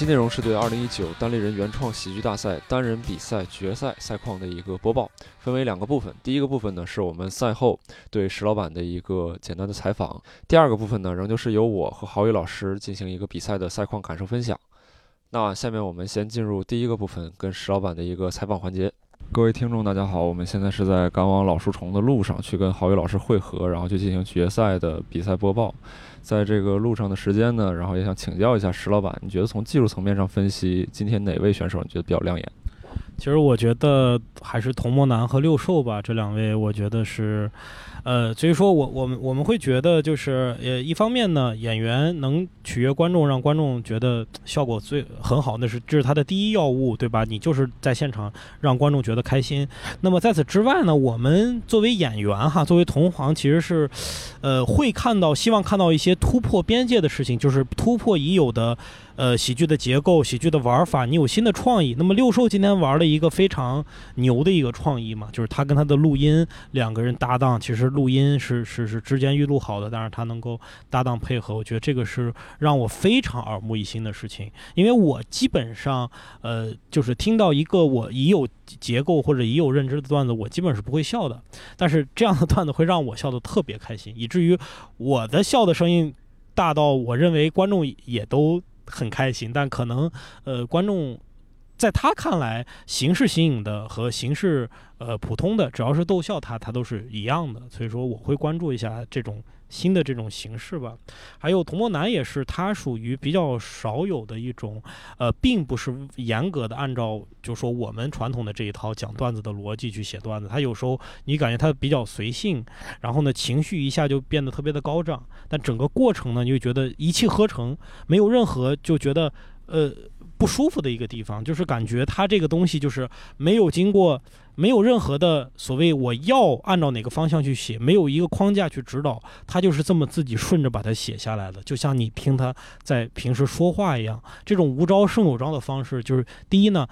期内容是对2019单立人原创喜剧大赛单人比赛决赛赛况的一个播报，分为两个部分。第一个部分呢，是我们赛后对石老板的一个简单的采访；第二个部分呢，仍旧是由我和郝宇老师进行一个比赛的赛况感受分享。那下面我们先进入第一个部分，跟石老板的一个采访环节。各位听众，大家好，我们现在是在赶往老树虫的路上，去跟郝宇老师会合，然后去进行决赛的比赛播报。在这个路上的时间呢，然后也想请教一下石老板，你觉得从技术层面上分析，今天哪位选手你觉得比较亮眼？其实我觉得还是童墨南和六兽吧，这两位我觉得是。呃，所以说我我们我们会觉得就是呃，一方面呢，演员能取悦观众，让观众觉得效果最很好，那是这是他的第一要务，对吧？你就是在现场让观众觉得开心。那么在此之外呢，我们作为演员哈，作为同行，其实是呃会看到，希望看到一些突破边界的事情，就是突破已有的。呃，喜剧的结构，喜剧的玩法，你有新的创意。那么六兽今天玩了一个非常牛的一个创意嘛，就是他跟他的录音两个人搭档，其实录音是是是之间预录好的，但是他能够搭档配合，我觉得这个是让我非常耳目一新的事情。因为我基本上呃，就是听到一个我已有结构或者已有认知的段子，我基本是不会笑的。但是这样的段子会让我笑得特别开心，以至于我的笑的声音大到我认为观众也都。很开心，但可能，呃，观众在他看来，形式新颖的和形式呃普通的，只要是逗笑他，他都是一样的。所以说，我会关注一下这种新的这种形式吧。还有童墨南也是，他属于比较少有的一种，呃，并不是严格的按照就说我们传统的这一套讲段子的逻辑去写段子。他有时候你感觉他比较随性，然后呢情绪一下就变得特别的高涨。但整个过程呢，你就觉得一气呵成，没有任何就觉得呃不舒服的一个地方，就是感觉他这个东西就是没有经过，没有任何的所谓我要按照哪个方向去写，没有一个框架去指导，他就是这么自己顺着把它写下来的，就像你听他在平时说话一样，这种无招胜有招的方式，就是第一呢。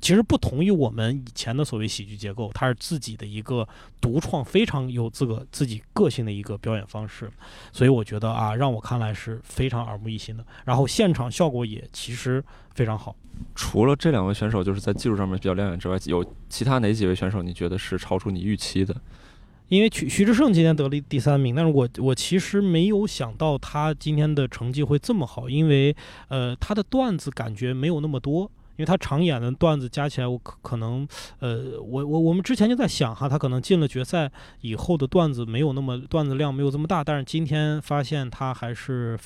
其实不同于我们以前的所谓喜剧结构，它是自己的一个独创，非常有自个自己个性的一个表演方式，所以我觉得啊，让我看来是非常耳目一新的。然后现场效果也其实非常好。除了这两位选手就是在技术上面比较亮眼之外，有其他哪几位选手你觉得是超出你预期的？因为徐徐志胜今天得了第三名，但是我我其实没有想到他今天的成绩会这么好，因为呃他的段子感觉没有那么多。因为他常演的段子加起来，我可可能，呃，我我我们之前就在想哈，他可能进了决赛以后的段子没有那么段子量没有这么大，但是今天发现他还是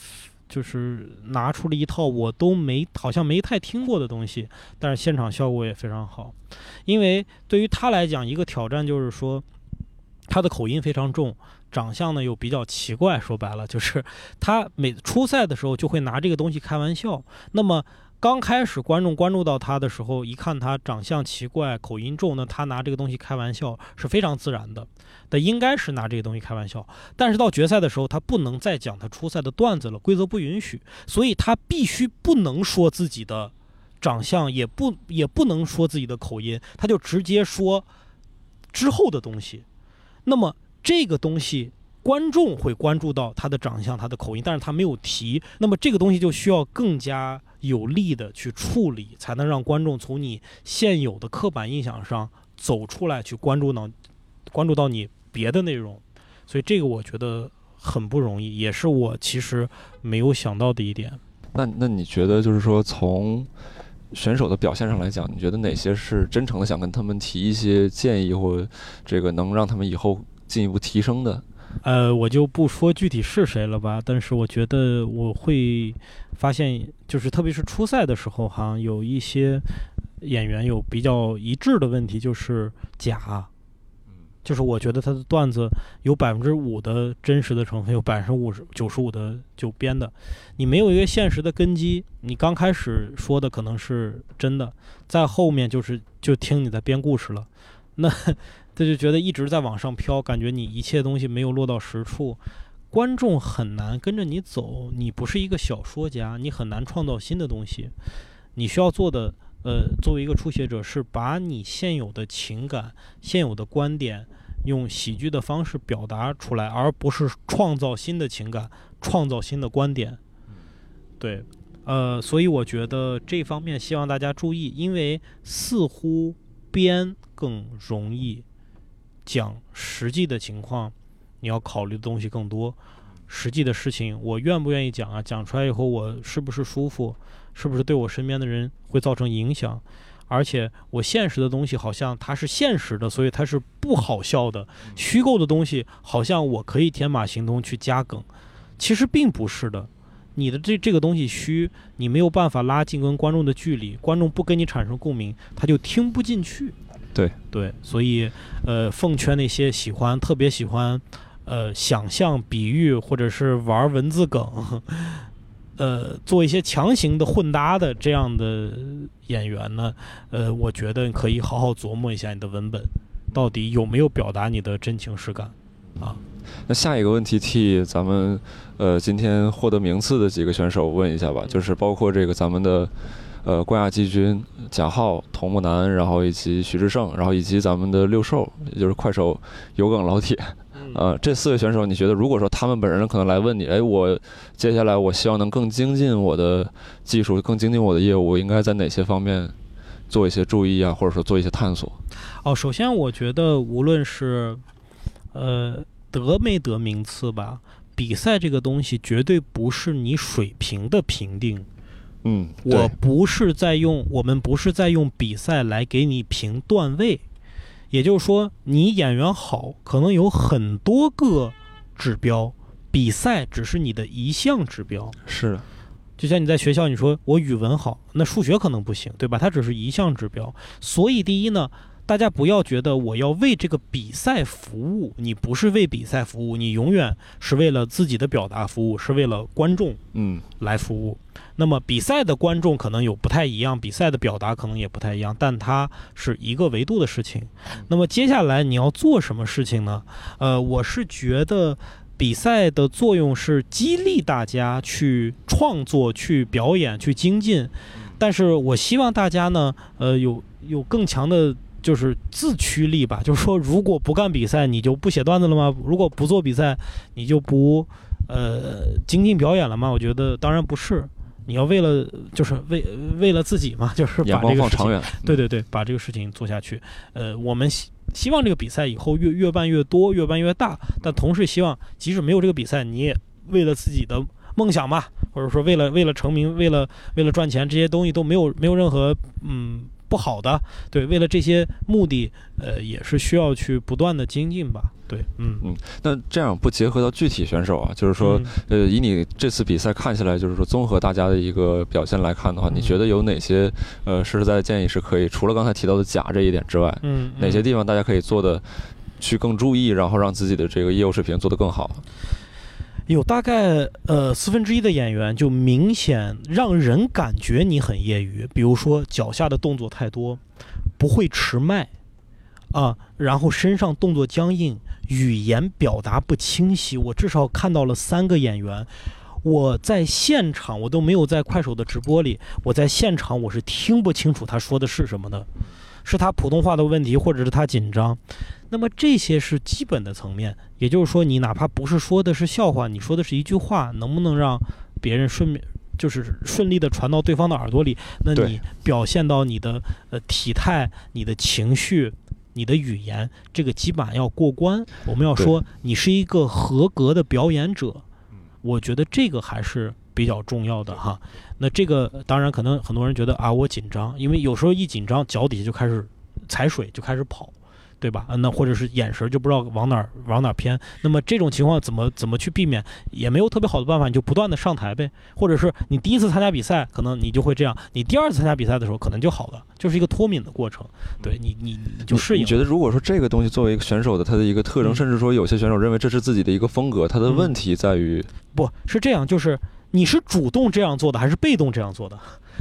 就是拿出了一套我都没好像没太听过的东西，但是现场效果也非常好。因为对于他来讲，一个挑战就是说他的口音非常重，长相呢又比较奇怪，说白了就是他每初赛的时候就会拿这个东西开玩笑，那么。刚开始观众关注到他的时候，一看他长相奇怪、口音重，那他拿这个东西开玩笑是非常自然的，他应该是拿这个东西开玩笑。但是到决赛的时候，他不能再讲他初赛的段子了，规则不允许，所以他必须不能说自己的长相，也不也不能说自己的口音，他就直接说之后的东西。那么这个东西。观众会关注到他的长相、他的口音，但是他没有提。那么这个东西就需要更加有力的去处理，才能让观众从你现有的刻板印象上走出来，去关注到关注到你别的内容。所以这个我觉得很不容易，也是我其实没有想到的一点。那那你觉得就是说，从选手的表现上来讲，你觉得哪些是真诚的想跟他们提一些建议，或这个能让他们以后进一步提升的？呃，我就不说具体是谁了吧，但是我觉得我会发现，就是特别是初赛的时候，好像，有一些演员有比较一致的问题，就是假，就是我觉得他的段子有百分之五的真实的成分，有百分之五十九十五的就编的，你没有一个现实的根基，你刚开始说的可能是真的，在后面就是就听你在编故事了，那。他就觉得一直在往上飘，感觉你一切东西没有落到实处，观众很难跟着你走。你不是一个小说家，你很难创造新的东西。你需要做的，呃，作为一个初学者，是把你现有的情感、现有的观点，用喜剧的方式表达出来，而不是创造新的情感、创造新的观点。对，呃，所以我觉得这方面希望大家注意，因为似乎编更容易，讲实际的情况，你要考虑的东西更多。实际的事情，我愿不愿意讲啊？讲出来以后，我是不是舒服？是不是对我身边的人会造成影响？而且我现实的东西好像它是现实的，所以它是不好笑的。虚构的东西好像我可以天马行空去加梗，其实并不是的。你的这这个东西虚，你没有办法拉近跟观众的距离，观众不跟你产生共鸣，他就听不进去。对对，所以呃，奉劝那些喜欢特别喜欢。呃，想象、比喻，或者是玩文字梗，呃，做一些强行的混搭的这样的演员呢，呃，我觉得可以好好琢磨一下你的文本到底有没有表达你的真情实感啊。那下一个问题替咱们呃今天获得名次的几个选手问一下吧，就是包括这个咱们的呃冠亚季军贾浩、童木楠，然后以及徐志胜，然后以及咱们的六兽，也就是快手有梗老铁。呃，这四位选手，你觉得如果说他们本人可能来问你，哎，我接下来我希望能更精进我的技术，更精进我的业务，应该在哪些方面做一些注意啊，或者说做一些探索？哦，首先我觉得无论是呃得没得名次吧，比赛这个东西绝对不是你水平的评定。嗯，我不是在用，我们不是在用比赛来给你评段位。也就是说，你演员好，可能有很多个指标，比赛只是你的一项指标。是的，就像你在学校，你说我语文好，那数学可能不行，对吧？它只是一项指标。所以，第一呢。大家不要觉得我要为这个比赛服务，你不是为比赛服务，你永远是为了自己的表达服务，是为了观众嗯来服务。那么比赛的观众可能有不太一样，比赛的表达可能也不太一样，但它是一个维度的事情。那么接下来你要做什么事情呢？呃，我是觉得比赛的作用是激励大家去创作、去表演、去精进，但是我希望大家呢，呃，有有更强的。就是自驱力吧，就是说，如果不干比赛，你就不写段子了吗？如果不做比赛，你就不呃精进表演了吗？我觉得当然不是，你要为了就是为为了自己嘛，就是把这个事情，对对对，把这个事情做下去。呃，我们希希望这个比赛以后越越办越多，越办越大，但同时希望即使没有这个比赛，你也为了自己的梦想吧，或者说为了为了成名，为了为了赚钱，这些东西都没有没有任何嗯。不好的，对，为了这些目的，呃，也是需要去不断的精进吧。对，嗯嗯。那这样不结合到具体选手啊，就是说，呃，以你这次比赛看起来，就是说，综合大家的一个表现来看的话，你觉得有哪些呃实实在在建议是可以，除了刚才提到的假这一点之外，嗯，哪些地方大家可以做的去更注意，然后让自己的这个业务水平做得更好？有大概呃四分之一的演员就明显让人感觉你很业余，比如说脚下的动作太多，不会持麦，啊，然后身上动作僵硬，语言表达不清晰。我至少看到了三个演员，我在现场我都没有在快手的直播里，我在现场我是听不清楚他说的是什么的，是他普通话的问题，或者是他紧张。那么这些是基本的层面，也就是说，你哪怕不是说的是笑话，你说的是一句话，能不能让别人顺便就是顺利的传到对方的耳朵里？那你表现到你的呃体态、你的情绪、你的语言，这个基本要过关。我们要说你是一个合格的表演者，我觉得这个还是比较重要的哈。那这个当然可能很多人觉得啊，我紧张，因为有时候一紧张，脚底下就开始踩水，就开始跑。对吧？那或者是眼神就不知道往哪儿往哪儿偏。那么这种情况怎么怎么去避免？也没有特别好的办法，你就不断的上台呗。或者是你第一次参加比赛，可能你就会这样；你第二次参加比赛的时候，可能就好了，就是一个脱敏的过程。对你，你你就适应。你觉得如果说这个东西作为一个选手的他的一个特征，甚至说有些选手认为这是自己的一个风格，他的问题在于，不是这样，就是你是主动这样做的，还是被动这样做的？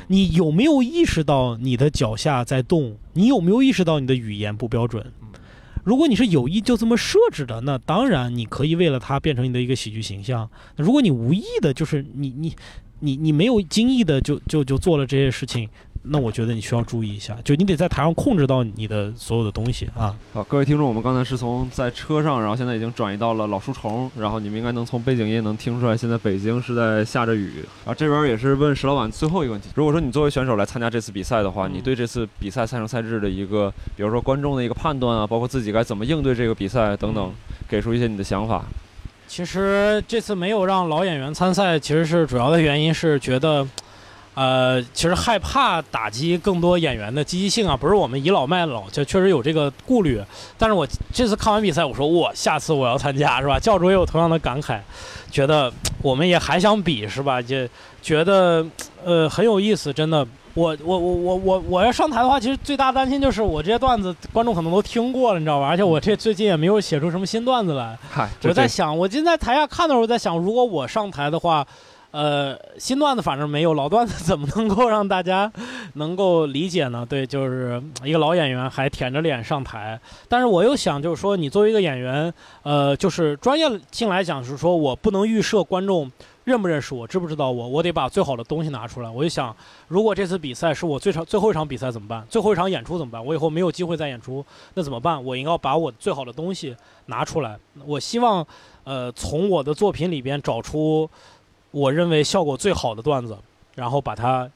你有没有意识到你的脚下在动？你有没有意识到你的语言不标准？如果你是有意就这么设置的，那当然你可以为了它变成你的一个喜剧形象。如果你无意的，就是你你你你没有经意的就就就做了这些事情，那我觉得你需要注意一下，就你得在台上控制到你的所有的东西啊。好，各位听众，我们刚才是从在车上，然后现在已经转移到了老书虫，然后你们应该能从背景音能听出来，现在北京是在下着雨。然后这边也是问石老板最后一个问题：如果说你作为选手来参加这次比赛的话，嗯你对这次比赛赛程赛制的一个，比如说观众的一个判断啊，包括自己该怎么应对这个比赛等等，给出一些你的想法。其实这次没有让老演员参赛，其实是主要的原因是觉得，呃，其实害怕打击更多演员的积极性啊，不是我们倚老卖老，就确实有这个顾虑。但是我这次看完比赛，我说我下次我要参加，是吧？教主也有同样的感慨，觉得我们也还想比，是吧？也觉得呃很有意思，真的。我我我我我我要上台的话，其实最大担心就是我这些段子观众可能都听过了，你知道吧？而且我这最近也没有写出什么新段子来。我在想，我今天在台下看的时候，在想，如果我上台的话，呃，新段子反正没有，老段子怎么能够让大家能够理解呢？对，就是一个老演员还舔着脸上台，但是我又想，就是说，你作为一个演员，呃，就是专业性来讲，是说我不能预设观众。认不认识我，知不知道我？我得把最好的东西拿出来。我就想，如果这次比赛是我最长最后一场比赛怎么办？最后一场演出怎么办？我以后没有机会再演出，那怎么办？我应该把我最好的东西拿出来。我希望，呃，从我的作品里边找出我认为效果最好的段子，然后把它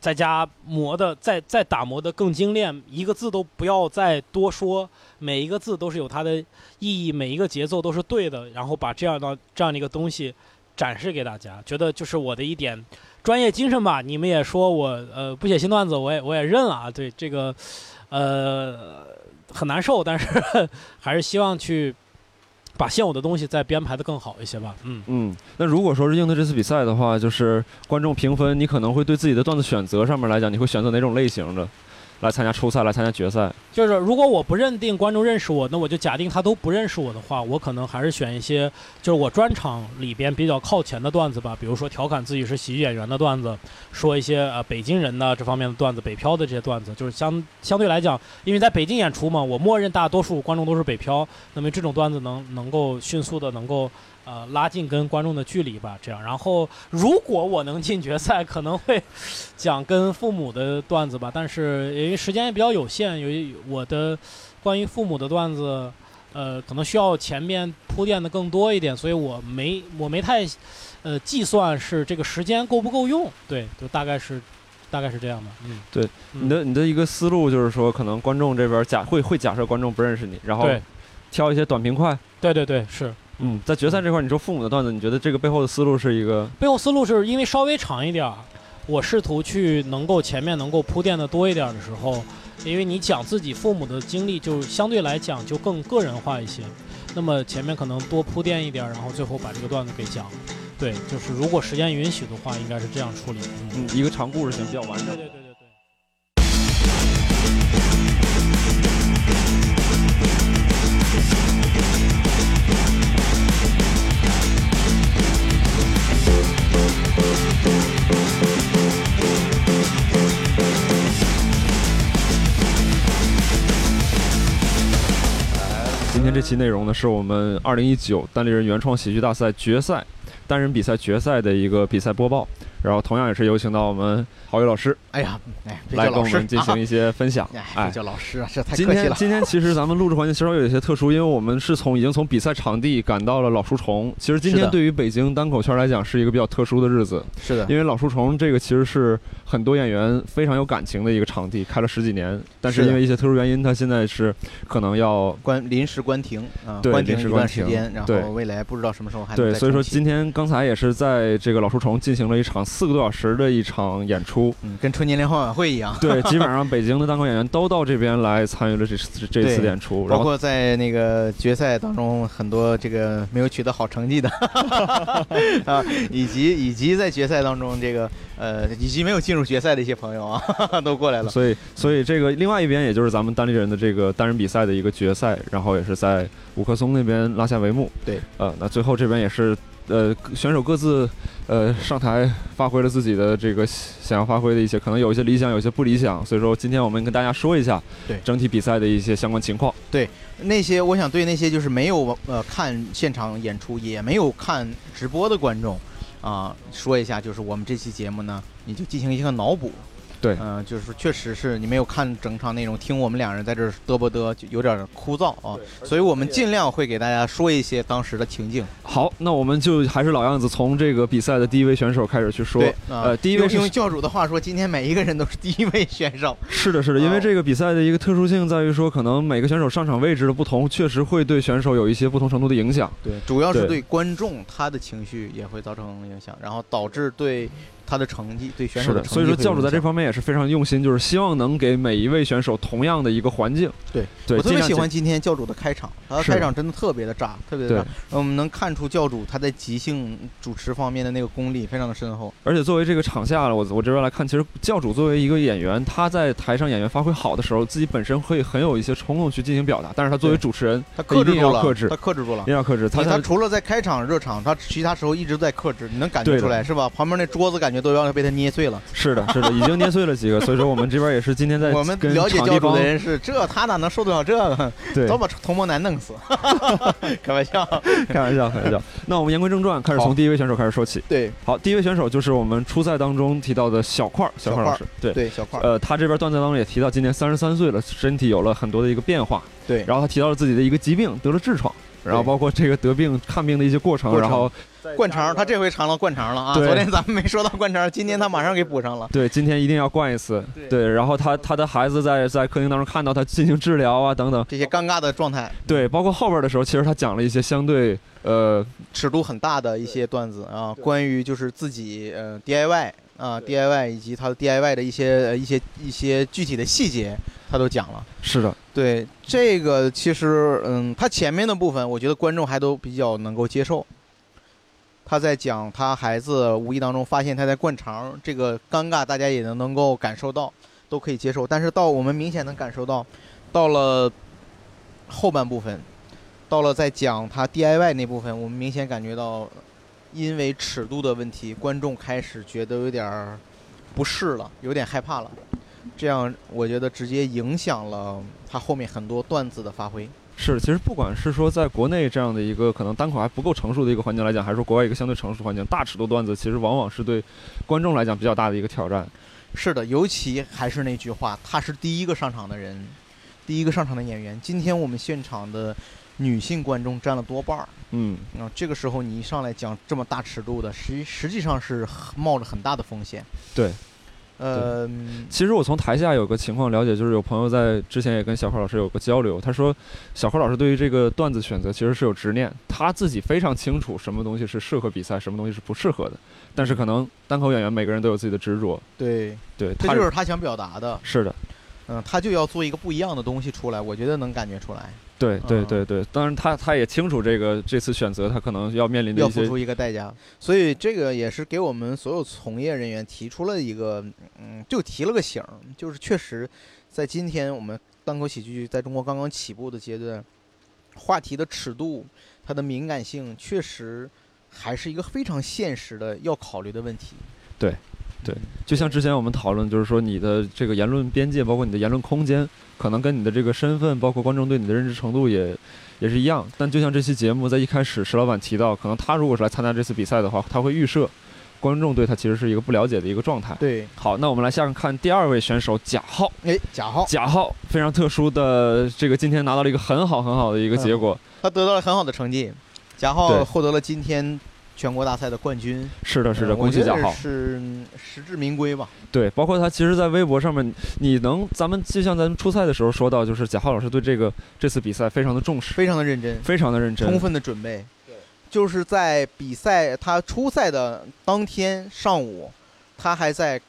在家磨的，再再打磨的更精炼，一个字都不要再多说，每一个字都是有它的意义，每一个节奏都是对的，然后把这样的这样的一个东西。展示给大家，觉得就是我的一点专业精神吧。你们也说我呃不写新段子，我也我也认了啊。对这个，呃很难受，但是 还是希望去把现有的东西再编排的更好一些吧。嗯。嗯，那如果说是应对这次比赛的话，就是观众评分，你可能会对自己的段子选择上面来讲，你会选择哪种类型的来参加初赛，来参加决赛？就是如果我不认定观众认识我，那我就假定他都不认识我的话，我可能还是选一些就是我专场里边比较靠前的段子吧，比如说调侃自己是喜剧演员的段子，说一些呃北京人的这方面的段子，北漂的这些段子，就是相相对来讲，因为在北京演出嘛，我默认大多数观众都是北漂，那么这种段子能能够迅速的能够。呃，拉近跟观众的距离吧，这样。然后，如果我能进决赛，可能会讲跟父母的段子吧。但是因为时间也比较有限，由于我的关于父母的段子，呃，可能需要前面铺垫的更多一点，所以我没我没太呃计算是这个时间够不够用。对，就大概是大概是这样的。嗯，对，嗯你的你的一个思路就是说，可能观众这边假会会假设观众不认识你，然后挑一些短平快。对对对，是。嗯，在决赛这块，你说父母的段子，你觉得这个背后的思路是一个？背后思路是因为稍微长一点儿，我试图去能够前面能够铺垫的多一点儿的时候，因为你讲自己父母的经历，就相对来讲就更个人化一些。那么前面可能多铺垫一点儿，然后最后把这个段子给讲了。对，就是如果时间允许的话，应该是这样处理。嗯，嗯，一个长故事型比较完整对对对。这期内容呢，是我们二零一九单立人原创喜剧大赛决赛单人比赛决赛的一个比赛播报。然后同样也是有请到我们郝宇老师哎呀，哎，来跟我们进行一些分享。哎，叫老师啊，这太今客气了。天今天其实咱们录制环境稍微有一些特殊，因为我们是从已经从比赛场地赶到了老书虫。其实今天对于北京单口圈来讲是一个比较特殊的日子，是的，因为老书虫这个其实是很多演员非常有感情的一个场地，开了十几年，但是因为一些特殊原因，它现在是可能要关临时关停啊，对关停一临时关停段时间，然后未来不知道什么时候还对，所以说今天刚才也是在这个老书虫进行了一场四个多小时的一场演出。嗯，跟春节联欢晚会一样。对，基本上北京的单口演员都到这边来参与了这次这次演出，然包后括在那个决赛当中，很多这个没有取得好成绩的 啊，以及以及在决赛当中这个呃，以及没有进入决赛的一些朋友啊，都过来了。所以所以这个另外一边也就是咱们单立人的这个单人比赛的一个决赛，然后也是在五棵松那边拉下帷幕。对，呃，那最后这边也是呃选手各自呃上台发挥了自己的这个想要发挥的一些，可能有一些理想，有一些不理想。所以说今天我们跟大家说一下对整体比赛的一些相关情况。对那些我想对那些就是没有呃看现场演出，也没有看直播的观众啊、说一下，就是我们这期节目呢，你就进行一个脑补对嗯、就是确实是你没有看整场内容，听我们两人在这儿嘚啵嘚，就有点枯燥啊。所以我们尽量会给大家说一些当时的情境。好，那我们就还是老样子，从这个比赛的第一位选手开始去说呃，第一位是用用教主的话说，今天每一个人都是第一位选手。是的，是的，因为哦这个比赛的一个特殊性在于说，可能每个选手上场位置的不同，确实会对选手有一些不同程度的影响。对，主要是对对观众他的情绪也会造成影响，然后导致对他的成绩，对选手的，成绩所以说教主在这方面也是非常用心，就是希望能给每一位选手同样的一个环境。对对，我特别喜欢今天教主的开场，他的开场真的特别的炸，特别的炸。我们能看出教主他在即兴主持方面的那个功力非常的深厚。而且作为这个场下，我我这边来看，其实教主作为一个演员，他在台上演员发挥好的时候，自己本身会很有一些冲动去进行表达，但是他作为主持人，他克制住了，克制他，克制住了一。定要克制。他他除了在开场热场，他其他时候一直在克制，你能感觉出来是吧？旁边那桌子感觉都要被他捏碎了。是的，是的，已经捏碎了几个，所以说我们这边也是今天在我们了解教主场地方的人是，这他哪能受得了这个？对早把童梦男弄死。开玩笑。开玩笑，开玩笑。那我们言归正传，开始从第一位选手开始说起。对好，第一位选手就是我们初赛当中提到的小块儿，小块儿老师。对，对，小块儿。呃，他这边段子当中也提到，今年三十三岁了，身体有了很多的一个变化。对，然后他提到了自己的一个疾病，得了痔疮，然后包括这个得病看病的一些过程然后灌肠，他这回尝了灌肠了啊！昨天咱们没说到灌肠，今天他马上给补上了。对，今天一定要灌一次。对对，然后他他的孩子在在客厅当中看到他进行治疗啊等等。这些尴尬的状态，对，包括后边的时候，其实他讲了一些相对呃尺度很大的一些段子啊，关于就是自己呃 DIY 啊 DIY 以及他的 DIY 的一些呃一些一些具体的细节，他都讲了。是的，对这个，其实嗯，他前面的部分，我觉得观众还都比较能够接受。他在讲他孩子无意当中发现他在灌肠，这个尴尬大家也能能够感受到，都可以接受。但是到我们明显能感受到，到了后半部分，到了在讲他 DIY 那部分，我们明显感觉到，因为尺度的问题，观众开始觉得有点儿不适了，有点害怕了。这样我觉得直接影响了他后面很多段子的发挥。是，其实不管是说在国内这样的一个可能单口还不够成熟的一个环境来讲，还是说国外一个相对成熟环境，大尺度段子其实往往是对观众来讲比较大的一个挑战。是的，尤其还是那句话，他是第一个上场的人，第一个上场的演员。今天我们现场的女性观众占了多半儿。嗯，啊，这个时候你一上来讲这么大尺度的，实实际上是很冒着很大的风险。对。呃，嗯。其实我从台下有个情况了解，就是有朋友在之前也跟小何老师有个交流，他说小何老师对于这个段子选择其实是有执念，他自己非常清楚什么东西是适合比赛，什么东西是不适合的。但是可能单口演员每个人都有自己的执着，对，对，这他就是他想表达的。是的，嗯，他就要做一个不一样的东西出来，我觉得能感觉出来，对对嗯对对。当然他他也清楚这个这次选择他可能要面临的一些要付出一个代价。所以这个也是给我们所有从业人员提出了一个，嗯，就提了个醒儿，就是确实，在今天我们单口喜剧在中国刚刚起步的阶段，话题的尺度、它的敏感性，确实还是一个非常现实的要考虑的问题。对对就像之前我们讨论，就是说你的这个言论边界，包括你的言论空间，可能跟你的这个身份，包括观众对你的认知程度也也是一样。但就像这期节目在一开始石老板提到，可能他如果是来参加这次比赛的话，他会预设观众对他其实是一个不了解的一个状态。对，好，那我们来下面看第二位选手贾浩。哎，贾浩贾浩非常特殊的，这个今天拿到了一个很好很好的一个结果。他得到了很好的成绩，贾浩获得了今天全国大赛的冠军。是的，是的，恭喜贾浩。是嗯实至名归吧。对，包括他其实，在微博上面，你能，咱们就像咱们初赛的时候说到，就是贾浩老师对这个这次比赛非常的重视，非常的认真，非常的认真，充分的准备。就是在比赛他初赛的当天上午，他还在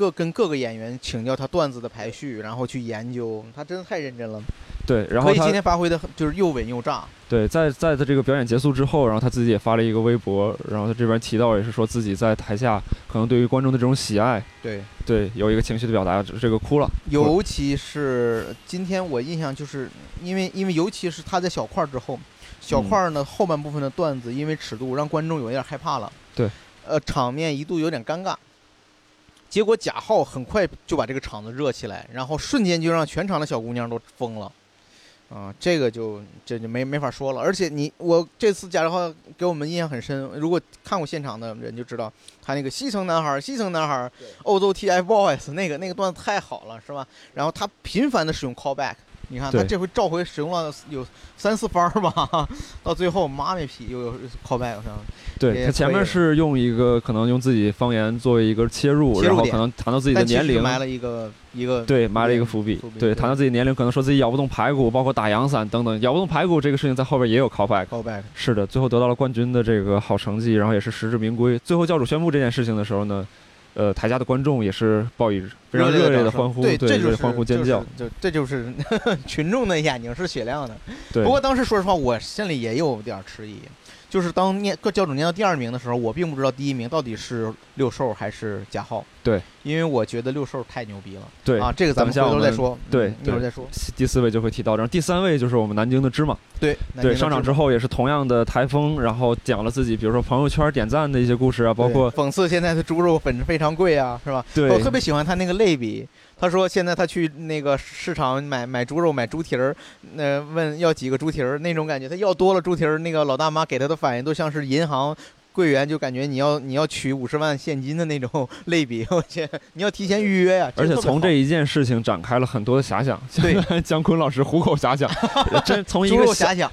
各跟各个演员请教他段子的排序，然后去研究。他真的太认真了，对，然后他所以今天发挥的就是又稳又炸。对在在他这个表演结束之后，然后他自己也发了一个微博，然后他这边提到也是说自己在台下可能对于观众的这种喜爱，对，对有一个情绪的表达，这个哭了，尤其是今天我印象就是因为因为尤其是他在小块儿之后，小块儿呢、后半部分的段子因为尺度让观众有点害怕了。对，呃，场面一度有点尴尬。结果贾浩很快就把这个场子热起来，然后瞬间就让全场的小姑娘都疯了。啊，这个就这就没没法说了。而且你我这次贾志浩给我们印象很深，如果看过现场的人就知道，他那个西城男孩，西城男孩，欧洲 TFBOYS 那个那个段子太好了，是吧？然后他频繁的使用 callback，你看他这回召回使用了有三四番儿吧，到最后妈咪批又有 callback 上，对他前面是用一个可能用自己方言作为一个切入，切入点然后可能谈到自己的年龄，埋了一个一个对，埋了一个伏笔。对，伏笔对谈到自己年龄，可能说自己咬不动排骨，包括打阳伞等等。咬不动排骨这个事情在后边也有 callback。callback。是的，最后得到了冠军的这个好成绩，然后也是实至名归。最后教主宣布这件事情的时候呢，呃，台下的观众也是报以非常热烈的欢呼，对，这就是欢呼尖叫。，就是就这就是 群众的眼睛是雪亮的。对，不过当时说实话，我心里也有点迟疑，就是当念各教主念到第二名的时候，我并不知道第一名到底是六兽还是贾浩。对，因为我觉得六兽太牛逼了。对啊，这个咱们回头再说。对嗯一会儿再说。第四位就会提到，然后第三位就是我们南京的芝麻。对对，上场之后，也是同样的台风，然后讲了自己，比如说朋友圈点赞的一些故事啊，包括讽刺现在的猪肉粉非常贵啊，是吧？对我特别喜欢他那个类比。他说现在他去那个市场买买猪肉买猪蹄儿，那、问要几个猪蹄儿那种感觉，他要多了猪蹄儿，那个老大妈给他的反应都像是银行柜员就感觉你要你要取五十万现金的那种 类比，我去，你要提前预约呀、而且从这一一件事情展开了很多的遐想。对，姜昆老师虎口遐想，真从一个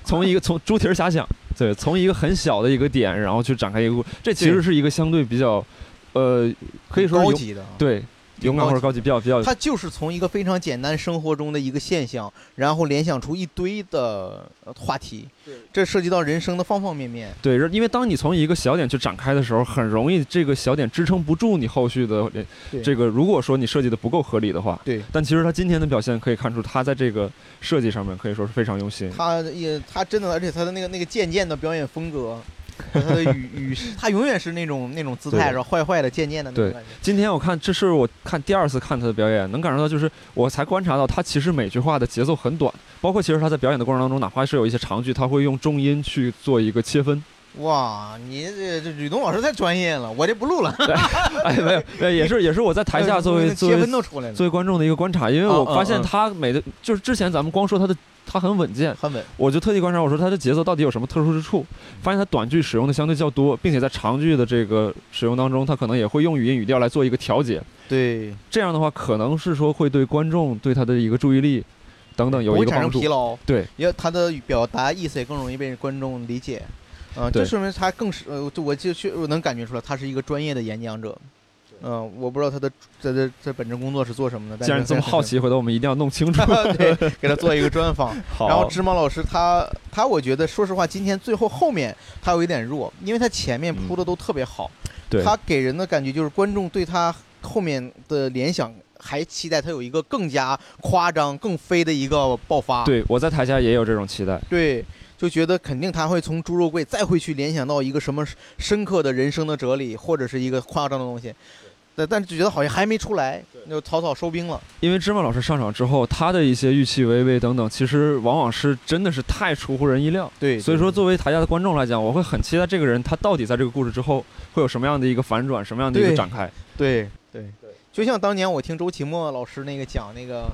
从一个从猪蹄儿遐想，对，从一个很小的一个点，然后去展开一个故，这其实是一个相对比较，呃，可以说是高级的啊。对勇敢或者高高级，比较比较他就是从一个非常简单生活中的一个现象，然后联想出一堆的呃话题，这涉及到人生的方方面面。对，因为当你从一个小点去展开的时候，很容易这个小点支撑不住你后续的这个。如果说你设计的不够合理的话，对但其实他今天的表现可以看出，他在这个设计上面可以说是非常用心。他也他真的，而且他的那个那个渐渐的表演风格，和他的语语势，他永远是那种那种姿态，然后坏坏的、贱贱的那种对感觉。今天我看，这是我看第二次看他的表演，能感受到就是我才观察到他其实每句话的节奏很短，包括其实他在表演的过程当中，哪怕是有一些长句，他会用重音去做一个切分。哇，你这这吕东老师太专业了，我这不录了。哎，没有，呃也是也是我在台下作为作切为作为观众的一个观察，因为我发现嗯他每的就是之前咱们光说他的他很稳健，很稳。我就特地观察，我说他的节奏到底有什么特殊之处？发现他短句使用的相对较多，并且在长句的这个使用当中，他可能也会用语音语调来做一个调节。对，这样的话，可能是说会对观众对他的一个注意力等等有一个帮助。生疲劳。对，也他的表达意思也更容易被观众理解。嗯、这说明他更是呃，就我就去我能感觉出来，他是一个专业的演讲者。嗯、我不知道他的在这在本职工作是做什么的。但既然是你这么好，奇，回头我们一定要弄清楚。对，给他做一个专访。好，然后芝麻老师他他，我觉得说实话，今天最后后面他有一点弱，因为他前面铺的都特别好，嗯对他给人的感觉就是观众对他后面的联想还期待他有一个更加夸张、更飞的一个爆发。对我在台下也有这种期待。对，就觉得肯定他会从猪肉贵再会去联想到一个什么深刻的人生的哲理，或者是一个夸张的东西。但但是就觉得好像还没出来，就草草收兵了。因为芝麻老师上场之后，他的一些预期违背等等，其实往往是真的是太出乎人意料。对，所以说，作为台下的观众来讲，我会很期待这个人他到底在这个故事之后会有什么样的一个反转，什么样的一个展开。对对对，就像当年我听周奇墨老师那个讲那个，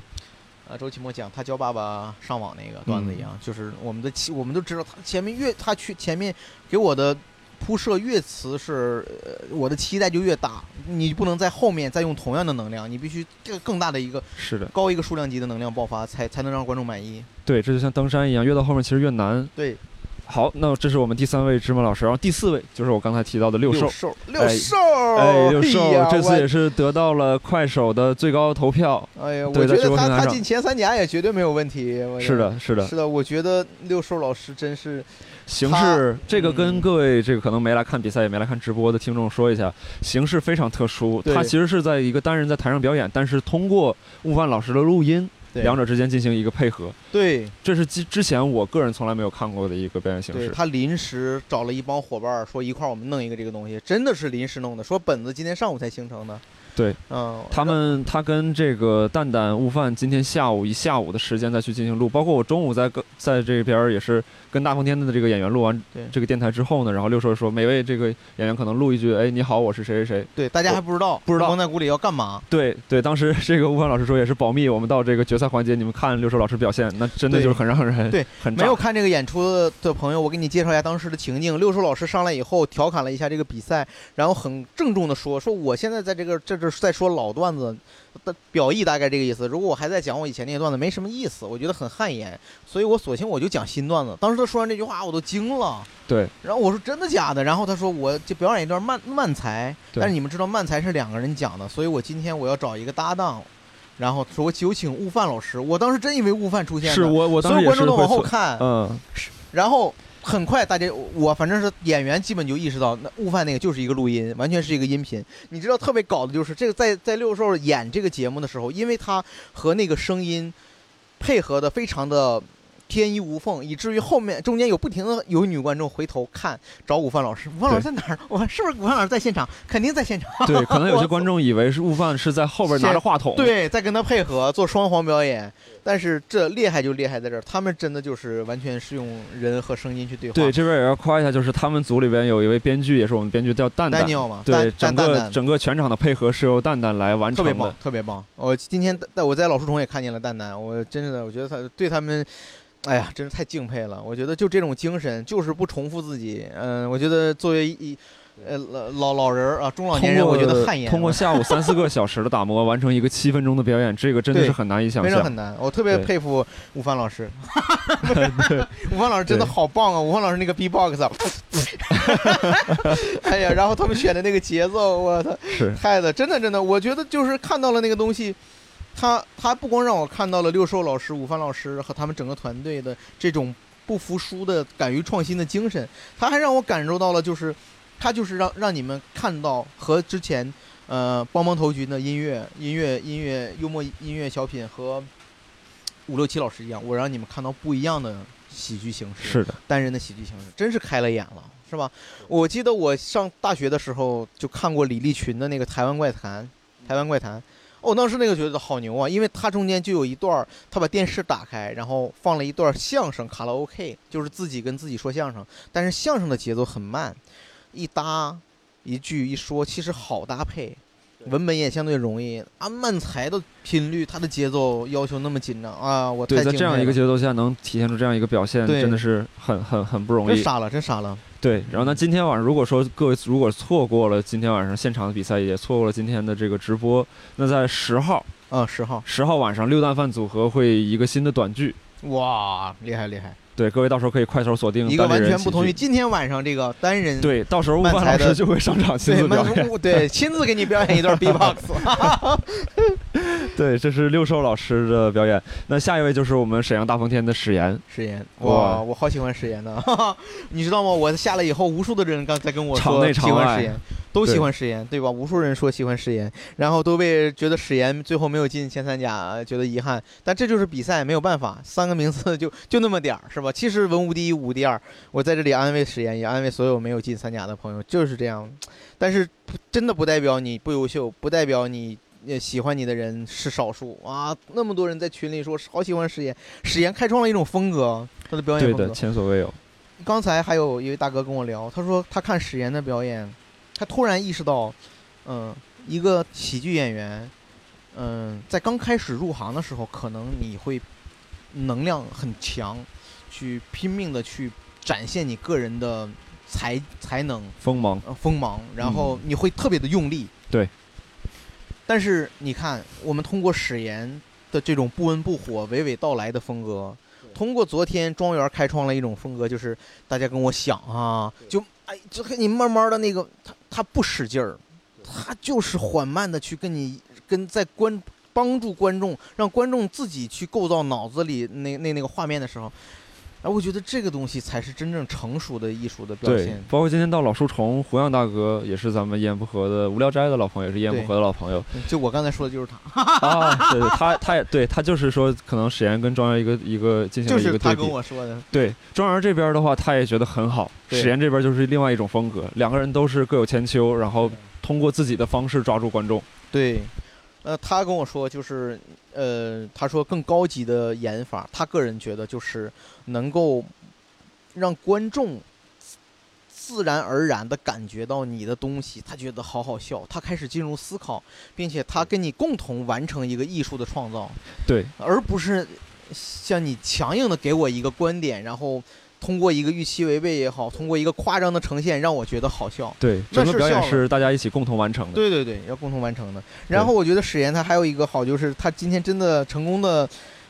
呃，周奇墨讲他教爸爸上网那个段子一样，就是我们的期，我们都知道他前面越他去前面给我的铺设越词是，呃，我的期待就越大，你不能在后面再用同样的能量，你必须这个更大的一个是的，高一个数量级的能量爆发，才才能让观众满意。对，这就像登山一样，越到后面其实越难。对，好，那这是我们第三位芝麻老师，然后第四位就是我刚才提到的六兽。兽，哎六兽，哎，六兽这次也是得到了快手的最高投票。哎呀，我觉得他他进前三甲也绝对没有问题。是的，是的，是的，我觉得六兽老师真是形式这个跟嗯各位这个可能没来看比赛也没来看直播的听众说一下，形式非常特殊。他其实是在一个单人在台上表演，但是通过悟饭老师的录音，对两者之间进行一个配合。对这是之之前我个人从来没有看过的一个表演形式。他临时找了一帮伙伴儿，说一块儿我们弄一个这个东西，真的是临时弄的。说本子今天上午才形成的，对，嗯，他们他跟这个蛋蛋悟饭今天下午一下午的时间再去进行录，包括我中午在跟在这边也是跟大风天的这个演员录完这个电台之后呢，然后六叔说每位这个演员可能录一句，哎，你好，我是谁谁谁。对大家还不知道，不知道蒙在鼓里要干嘛。对对，当时 这个吴凡老师说也是保密，我们到这个决赛环节，你们看六叔老师表现，那真的就是很让人对很没有看这个演出的的朋友，我给你介绍一下当时的情境。六叔老师上来以后调侃了一下这个比赛，然后很郑重的说：“说我现在在这个这这在说老段子的表意，大概这个意思。如果我还在讲我以前那些段子，没什么意思，我觉得很汗颜，所以我索性我就讲新段子。”当时他说完这句话，我都惊了。对然后我说真的假的？然后他说我就表演一段慢慢才，但是你们知道慢才是两个人讲的，所以我今天我要找一个搭档。然后说我有请悟饭老师，我当时真以为悟饭出现了，是我我当所有观众都往后看，嗯，然后很快大家我反正是演员基本就意识到，那悟饭那个就是一个录音，完全是一个音频。你知道特别搞的就是这个在在六兽演这个节目的时候，因为他和那个声音配合的非常的。天衣无缝，以至于后面中间有不停的有女观众回头看找午饭老师，午饭老师在哪儿？我是不是午饭老师在现场？肯定在现场。对，可能有些观众以为是悟饭是在后边拿着话筒，对，在跟他配合做双簧表演，但是这厉害就厉害在这儿，他们真的就是完全是用人和声音去对话。对，这边也要夸一下，就是他们组里边有一位编剧，也是我们编剧叫蛋蛋对，整个蛋蛋蛋整个全场的配合是由蛋蛋来完成的特别棒，，特别棒。我今天在我在老树丛也看见了蛋蛋，我真的我觉得他对他们，哎呀，真是太敬佩了。我觉得就这种精神，就是不重复自己。嗯，我觉得作为一呃老老老人儿啊，中老年人，我觉得汗颜。通过下午三四个 小时的打磨，完成一个七分钟的表演，这个真的是很难以想象非常很。难，我特别佩服吴凡老师。吴凡老师真的好棒啊！吴凡老师那个 B-box，啊 哎呀，然后他们选的那个节奏，我操，是太的，真的真的，我觉得就是看到了那个东西，他他不光让我看到了六兽老师、午饭老师和他们整个团队的这种不服输的、敢于创新的精神，他还让我感受到了，就是他就是让让你们看到和之前呃帮帮头局的音乐、音乐、音乐、幽默音乐小品和五六七老师一样，我让你们看到不一样的喜剧形式。是的，单人的喜剧形式，真是开了眼了，是吧？我记得我上大学的时候就看过李立群的那个《台湾怪谈》，《台湾怪谈》。哦，当时那个觉得好牛啊，因为他中间就有一段儿，他把电视打开，然后放了一段相声卡拉 OK，就是自己跟自己说相声，但是相声的节奏很慢，一搭一句一说，其实好搭配，文本也相对容易。啊，慢才的频率，它的节奏要求那么紧张啊，我太对，在敬这样一个节奏下能体现出这样一个表现，对真的是很很很不容易。真傻了，真傻了。对，然后呢，今天晚上如果说各位如果错过了今天晚上现场的比赛，也错过了今天的这个直播，那在十号啊，十号，十号晚上六蛋饭组合会一个新的短剧，哇，厉害厉害！对，各位到时候可以快手锁定一个完全不同于今天晚上这个单人对，到时候悟饭漫才的老师就会上场亲对自表演。漫对 亲自给你表演一段 B-box，对，这是六兽老师的表演。那下一位就是我们沈阳大风天的史岩。史岩，哇哇，我好喜欢史岩的，你知道吗？我下来以后，无数的人刚才跟我场说喜欢史岩，都喜欢史岩，对吧？无数人说喜欢史岩，然后都被觉得史岩最后没有进前三甲觉得遗憾，但这就是比赛，没有办法，三个名次就就那么点儿，是吧？其实文无第一，武第二，我在这里安慰史岩，也安慰所有没有进三甲的朋友，就是这样。但是真的不代表你不优秀，不代表你。呃，喜欢你的人是少数啊！那么多人在群里说好喜欢史岩，史岩开创了一种风格，他的表演对的，风格。前所未有。刚才还有一位大哥跟我聊，他说他看史岩的表演，他突然意识到，嗯，一个喜剧演员，嗯，在刚开始入行的时候，可能你会能量很强，去拼命的去展现你个人的才才能，锋芒，呃锋芒，然后你会特别的用力。对。但是你看，我们通过史岩的这种不温不火、娓娓道来的风格，通过昨天庄园开创了一种风格，就是大家跟我想啊，就哎，就跟你慢慢的那个，他他不使劲儿，他就是缓慢的去跟你跟在观帮助观众，让观众自己去构造脑子里那那那个画面的时候，哎，我觉得这个东西才是真正成熟的艺术的表对现，。包括今天到老树虫，胡杨大哥也是咱们一言不合的无聊斋的老朋友，也是一言不对合的老朋友就我刚才说的就是他，啊。对对，他他也对他就是说，可能史岩跟庄园一个一个进行就是他了一个对比。跟我说的。对，庄园这边的话，他也觉得很好。对史岩这边就是另外一种风格，两个人都是各有千秋，然后通过自己的方式抓住观众。对，呃，他跟我说就是，呃，他说更高级的演法，他个人觉得就是能够让观众自自然而然的感觉到你的东西，他觉得好好笑，他开始进入思考，并且他跟你共同完成一个艺术的创造，对，而不是像你强硬的给我一个观点，然后。通过一个预期违背也好，通过一个夸张的呈现，让我觉得好笑。对，整个表演是大家一起共同完成的。对对对，要共同完成的。然后我觉得史岩他还有一个好，就是他今天真的成功的，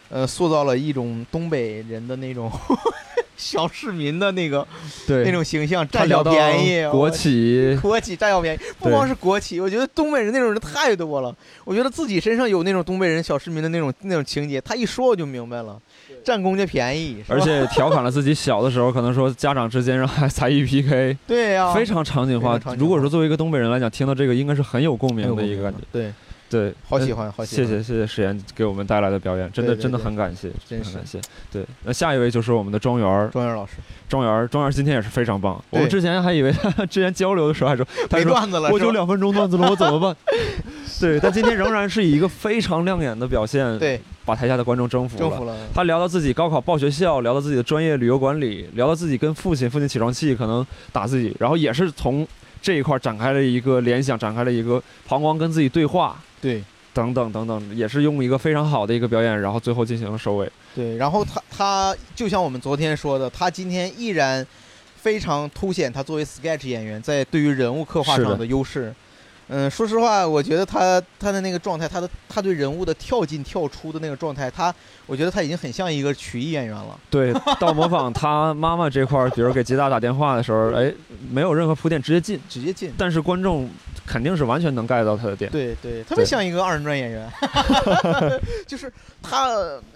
呃，塑造了一种东北人的那种 小市民的那个对那种形象，占小便宜，国企，国企占小便宜，不光是国企，我觉得东北人那种人太多了。我觉得自己身上有那种东北人小市民的那种那种情节，他一说我就明白了，占公家便宜，而且调侃了自己小的时候，可能说家长之间让孩才艺 PK，对呀、非常场景化非常场景。化如果说作为一个东北人来讲，听到这个应该是很有共鸣的一个感觉。对，对，嗯好喜欢，好喜欢。谢谢谢谢石岩给我们带来的表演，真的真的很感谢，真是很感谢。对，那下一位就是我们的庄园儿，庄园老师庄园儿，庄园儿今天也是非常棒。我们之前还以为他之前交流的时候还说，他说没段子了，我就两分钟段子了，我怎么办？对，但今天仍然是以一个非常亮眼的表现，对把台下的观众征服了。征服了。他聊到自己高考报学校，聊到自己的专业旅游管理，聊到自己跟父亲，父亲起床气可能打自己，然后也是从这一块儿展开了一个联想，展开了一个膀胱跟自己对话，对等等等等，也是用一个非常好的一个表演，然后最后进行了收尾。对，然后他他就像我们昨天说的，他今天依然非常凸显他作为 sketch 演员在对于人物刻画上的优势。嗯，说实话，我觉得他他的那个状态，他的他对人物的跳进跳出的那个状态，他我觉得他已经很像一个曲艺演员了。对，到模仿他妈妈这块儿，比如给吉大打电话的时候，哎，没有任何铺垫，直接进，直接进。但是观众肯定是完全能 get 到他的点。对对，特别像一个二人转演员，就是他，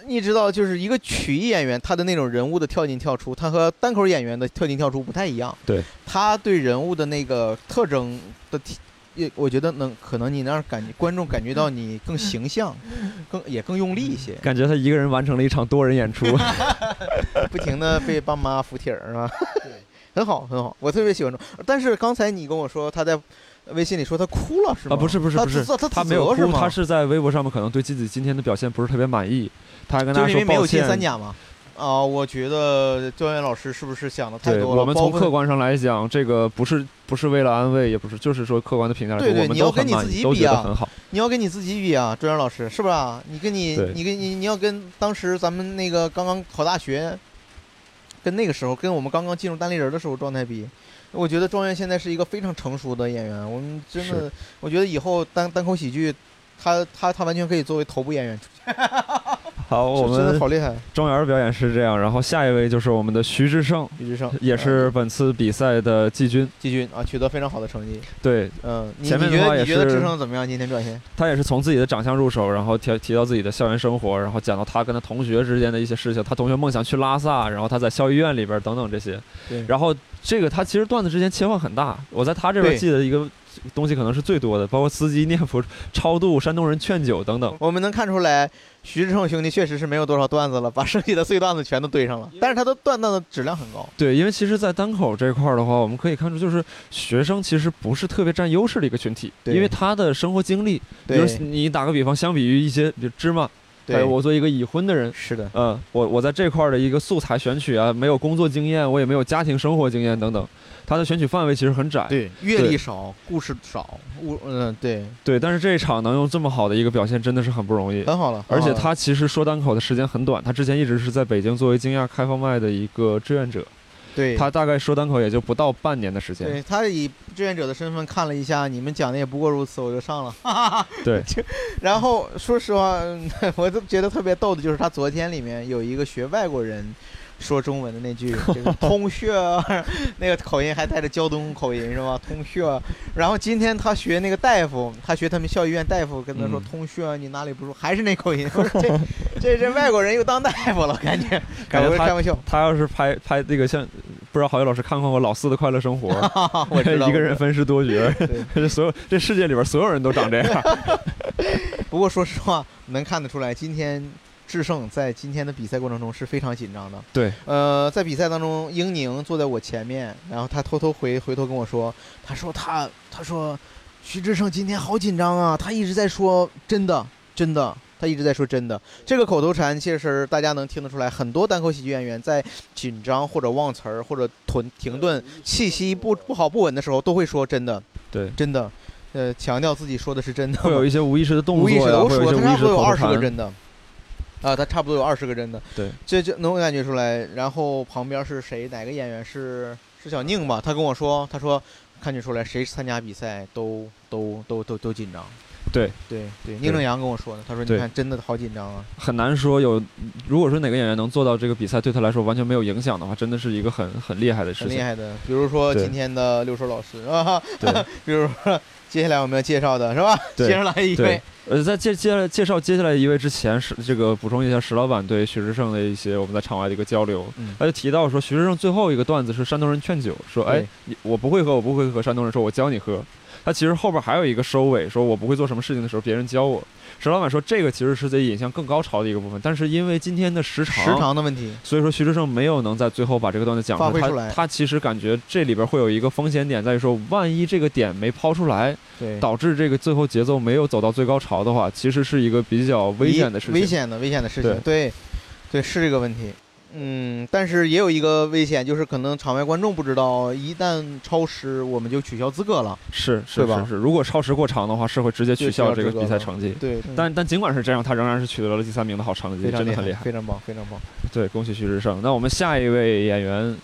你知道，就是一个曲艺演员，他的那种人物的跳进跳出，他和单口演员的跳进跳出不太一样。对，他对人物的那个特征的体，也我觉得能可能你能让感觉观众感觉到你更形象，更也更用力一些，感觉他一个人完成了一场多人演出。不停的被爸妈扶帖儿是吧？对，很好很好，我特别喜欢这种。但是刚才你跟我说他在微信里说他哭了是吗？啊，不是不是他不是自，他他没有哭，他是在微博上面可能对自己今天的表现不是特别满意，他还跟大就是因为没有进家说抱歉。三甲嘛。啊、我觉得教练老师是不是想的太多了？我们从客观上来讲，这个不是不是为了安慰，也不是，就是说客观的评价，对对你要跟你自己比啊很好。你要跟你自己比啊，周元老师是不是啊？你跟你你跟你你要跟当时咱们那个刚刚考大学，跟那个时候跟我们刚刚进入单立人的时候状态比，我觉得庄园现在是一个非常成熟的演员。我们真的，我觉得以后单单口喜剧，他他他完全可以作为头部演员出现，好，我们好厉害。庄园的表演是这样，然后下一位就是我们的徐志胜，徐志胜也是本次比赛的季军。季军啊，取得非常好的成绩。对嗯，你前面的话也是你觉得志胜怎么样？今天表现？他也是从自己的长相入手，然后提提到自己的校园生活，然后讲到他跟他同学之间的一些事情，他同学梦想去拉萨，然后他在校医院里边等等这些。对然后这个他其实段子之间切换很大，我在他这边记得一个东西可能是最多的，包括司机念佛、超度、山东人劝酒等等。我们能看出来，徐志胜兄弟确实是没有多少段子了，把剩下的碎段子全都堆上了。但是他的段子的质量很高。对，因为其实，在单口这块儿的话，我们可以看出，就是学生其实不是特别占优势的一个群体，对因为他的生活经历，比如你打个比方，相比于一些比如芝麻，还对，有我作为一个已婚的人，是的，嗯，我我在这块儿的一个素材选取啊，没有工作经验，我也没有家庭生活经验等等，它的选取范围其实很窄。对，阅历少，故事少，物嗯，对，对，但是这一场能用这么好的一个表现，真的是很不容易。很好了。而且他其实说单口的时间很短，他之前一直是在北京作为惊讶开放麦的一个志愿者，对他大概说单口也就不到半年的时间。对他以志愿者的身份看了一下，你们讲的也不过如此，我就上了。对 然后说实话，嗯 我都觉得特别逗的就是他昨天里面有一个学外国人。说中文的那句，这个通学，那个口音还带着胶东口音是吧？通学。然后今天他学那个大夫，他学他们校医院大夫跟他说嗯通学，你哪里不舒服？还是那口音。我说这这这外国人又当大夫了，感觉感觉他开玩笑，他要是拍拍那个像，不知道郝宇老师看过《老四的快乐生活》我知道 一个人分饰多角，这 所有这世界里边所有人都长这样。不过说实话，能看得出来，今天智胜在今天的比赛过程中是非常紧张的。对，呃，在比赛当中，英宁坐在我前面，然后他偷偷回回头跟我说，他说他他说徐志胜今天好紧张啊，他一直在说真的真的。他一直在说真的，这个口头禅其实大家能听得出来，很多单口喜剧演员在紧张或者忘词儿或者停停顿、气息不不好不稳的时候，都会说真的，对，真的，呃，强调自己说的是真的。会有一些无意识的动作无意识的，我数会有一些无意识的口头他差不多有二十个。真的，啊，他差不多有二十个真的，对，这就能感觉出来。然后旁边是谁？哪个演员是是小宁吧？他跟我说，他说看得出来，谁参加比赛都都都都都紧张。对对对，宁正阳跟我说的，他说你看真的好紧张啊。很难说有，如果说哪个演员能做到这个比赛对他来说完全没有影响的话，真的是一个很很厉害的事情。很厉害的，比如说今天的六叔老师啊，对比如说接下来我们要介绍的是吧？对接下来一位，呃，在介介介绍接下来一位之前，是这个补充一下石老板对徐志胜的一些我们在场外的一个交流。嗯他就提到说，徐志胜最后一个段子是山东人劝酒，说：“哎我不会喝，我不会喝。”山东人说：“我教你喝。”他其实后边还有一个收尾，说我不会做什么事情的时候，别人教我。石老板说，这个其实是在引向更高潮的一个部分，但是因为今天的时长，时长的问题，所以说徐志胜没有能在最后把这个段子讲出来他他其实感觉这里边会有一个风险点，在于说，万一这个点没抛出来，对，导致这个最后节奏没有走到最高潮的话，其实是一个比较危险的事情。危险的危险的事情，对，对，是这个问题。嗯，但是也有一个危险，就是可能场外观众不知道，一旦超时，我们就取消资格了。是是吧是是，如果超时过长的话，是会直接取消这个比赛成绩。对，但但尽管是这样，他仍然是取得了第三名的好成绩，真的很厉害。非常棒，非常棒。对，恭喜徐志胜。那我们下一位演员，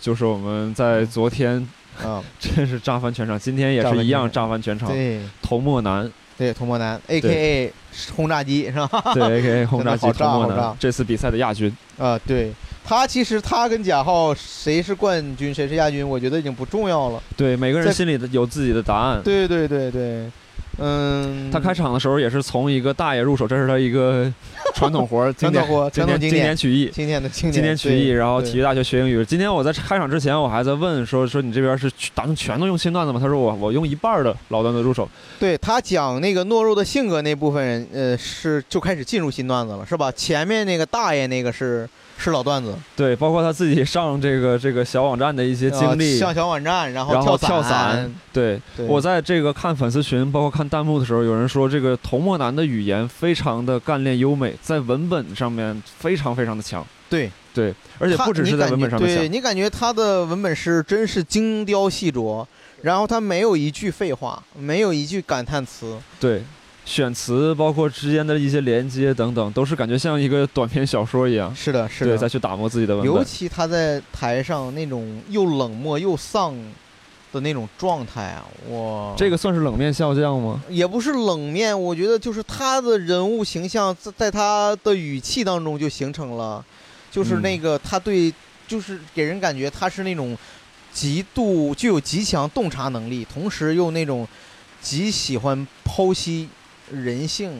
就是我们在昨天啊，真是炸翻全场，今天也是一样炸翻全场。对童漠男，对，童漠男，A K A 轰炸机是吧？对，A K A 轰炸机好炸童漠男，这次比赛的亚军。啊，对他其实他跟贾浩谁是冠军谁是亚军，我觉得已经不重要了。对，每个人心里的有自己的答案。对对对对，嗯，他开场的时候也是从一个大爷入手，这是他一个传统活 传统活经典经传统经典典曲艺。今天的经典经典曲艺，然后体育大学学英语。今天我在开场之前，我还在问说说你这边是打算全都用新段子吗？他说我我用一半的老段子入手。对他讲那个懦弱的性格那部分，呃，是就开始进入新段子了，是吧？前面那个大爷那个是是老段子，对，包括他自己上这个这个小网站的一些经历呃，上小网站，然后然后跳跳伞。对对。我在这个看粉丝群，包括看弹幕的时候，有人说这个童漠男的语言非常的干练优美，在文本上面非常非常的强。对。对，而且不只是在文本上面对你感觉他的文本是真是精雕细琢，然后他没有一句废话，没有一句感叹词，对，选词包括之间的一些连接等等，都是感觉像一个短篇小说一样。是的，是对，的。再去打磨自己的文尤。其他在台上那种又冷漠又丧的那种状态啊，哇，这个算是冷面笑匠吗？也不是冷面，我觉得就是他的人物形象在在他的语气当中就形成了，就是嗯那个他对，就是给人感觉他是那种极度具有极强洞察能力，同时又那种极喜欢剖析人性，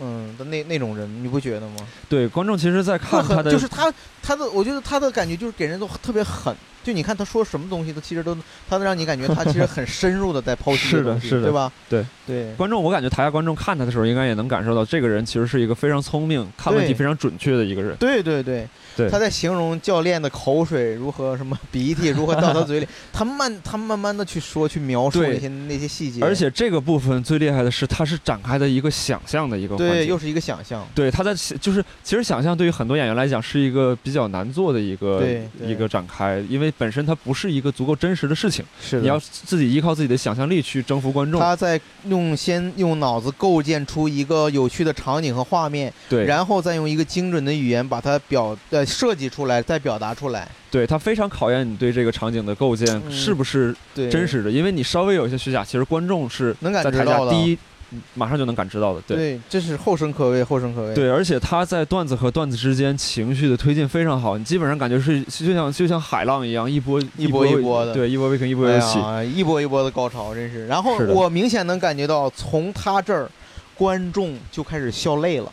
嗯的那那种人，你不觉得吗？对，观众其实在看他的，就是他他的，我觉得他的感觉就是给人都特别狠。就你看他说什么东西，他其实都，他能让你感觉他其实很深入的在剖析是的是的。对吧？对。对，观众，我感觉台下观众看他的时候，应该也能感受到，这个人其实是一个非常聪明、看问题非常准确的一个人。对对对，对。他在形容教练的口水如何什么鼻涕如何到他嘴里，他慢他慢慢的去说去描述那些那些细节，而且这个部分最厉害的是，他是展开的一个想象的一个环节。对又是一个想象，对，他在就是其实想象对于很多演员来讲是一个比较难做的一个一个展开，因为本身它不是一个足够真实的事情，是你要自己依靠自己的想象力去征服观众。他在用先用脑子构建出一个有趣的场景和画面，对，然后再用一个精准的语言把它表呃设计出来，再表达出来。对他非常考验你对这个场景的构建嗯是不是，真实的，因为你稍微有一些虚假，其实观众是能感在台知到的下第一马上就能感知到的。对对，这是后生可畏，后生可畏。对，而且他在段子和段子之间情绪的推进非常好，你基本上感觉是就像就像海浪一样，一波一波一波的对，一波未平一波又起。哎，一波一波的高潮，真是。然后我明显能感觉到，从他这儿，观众就开始笑累了。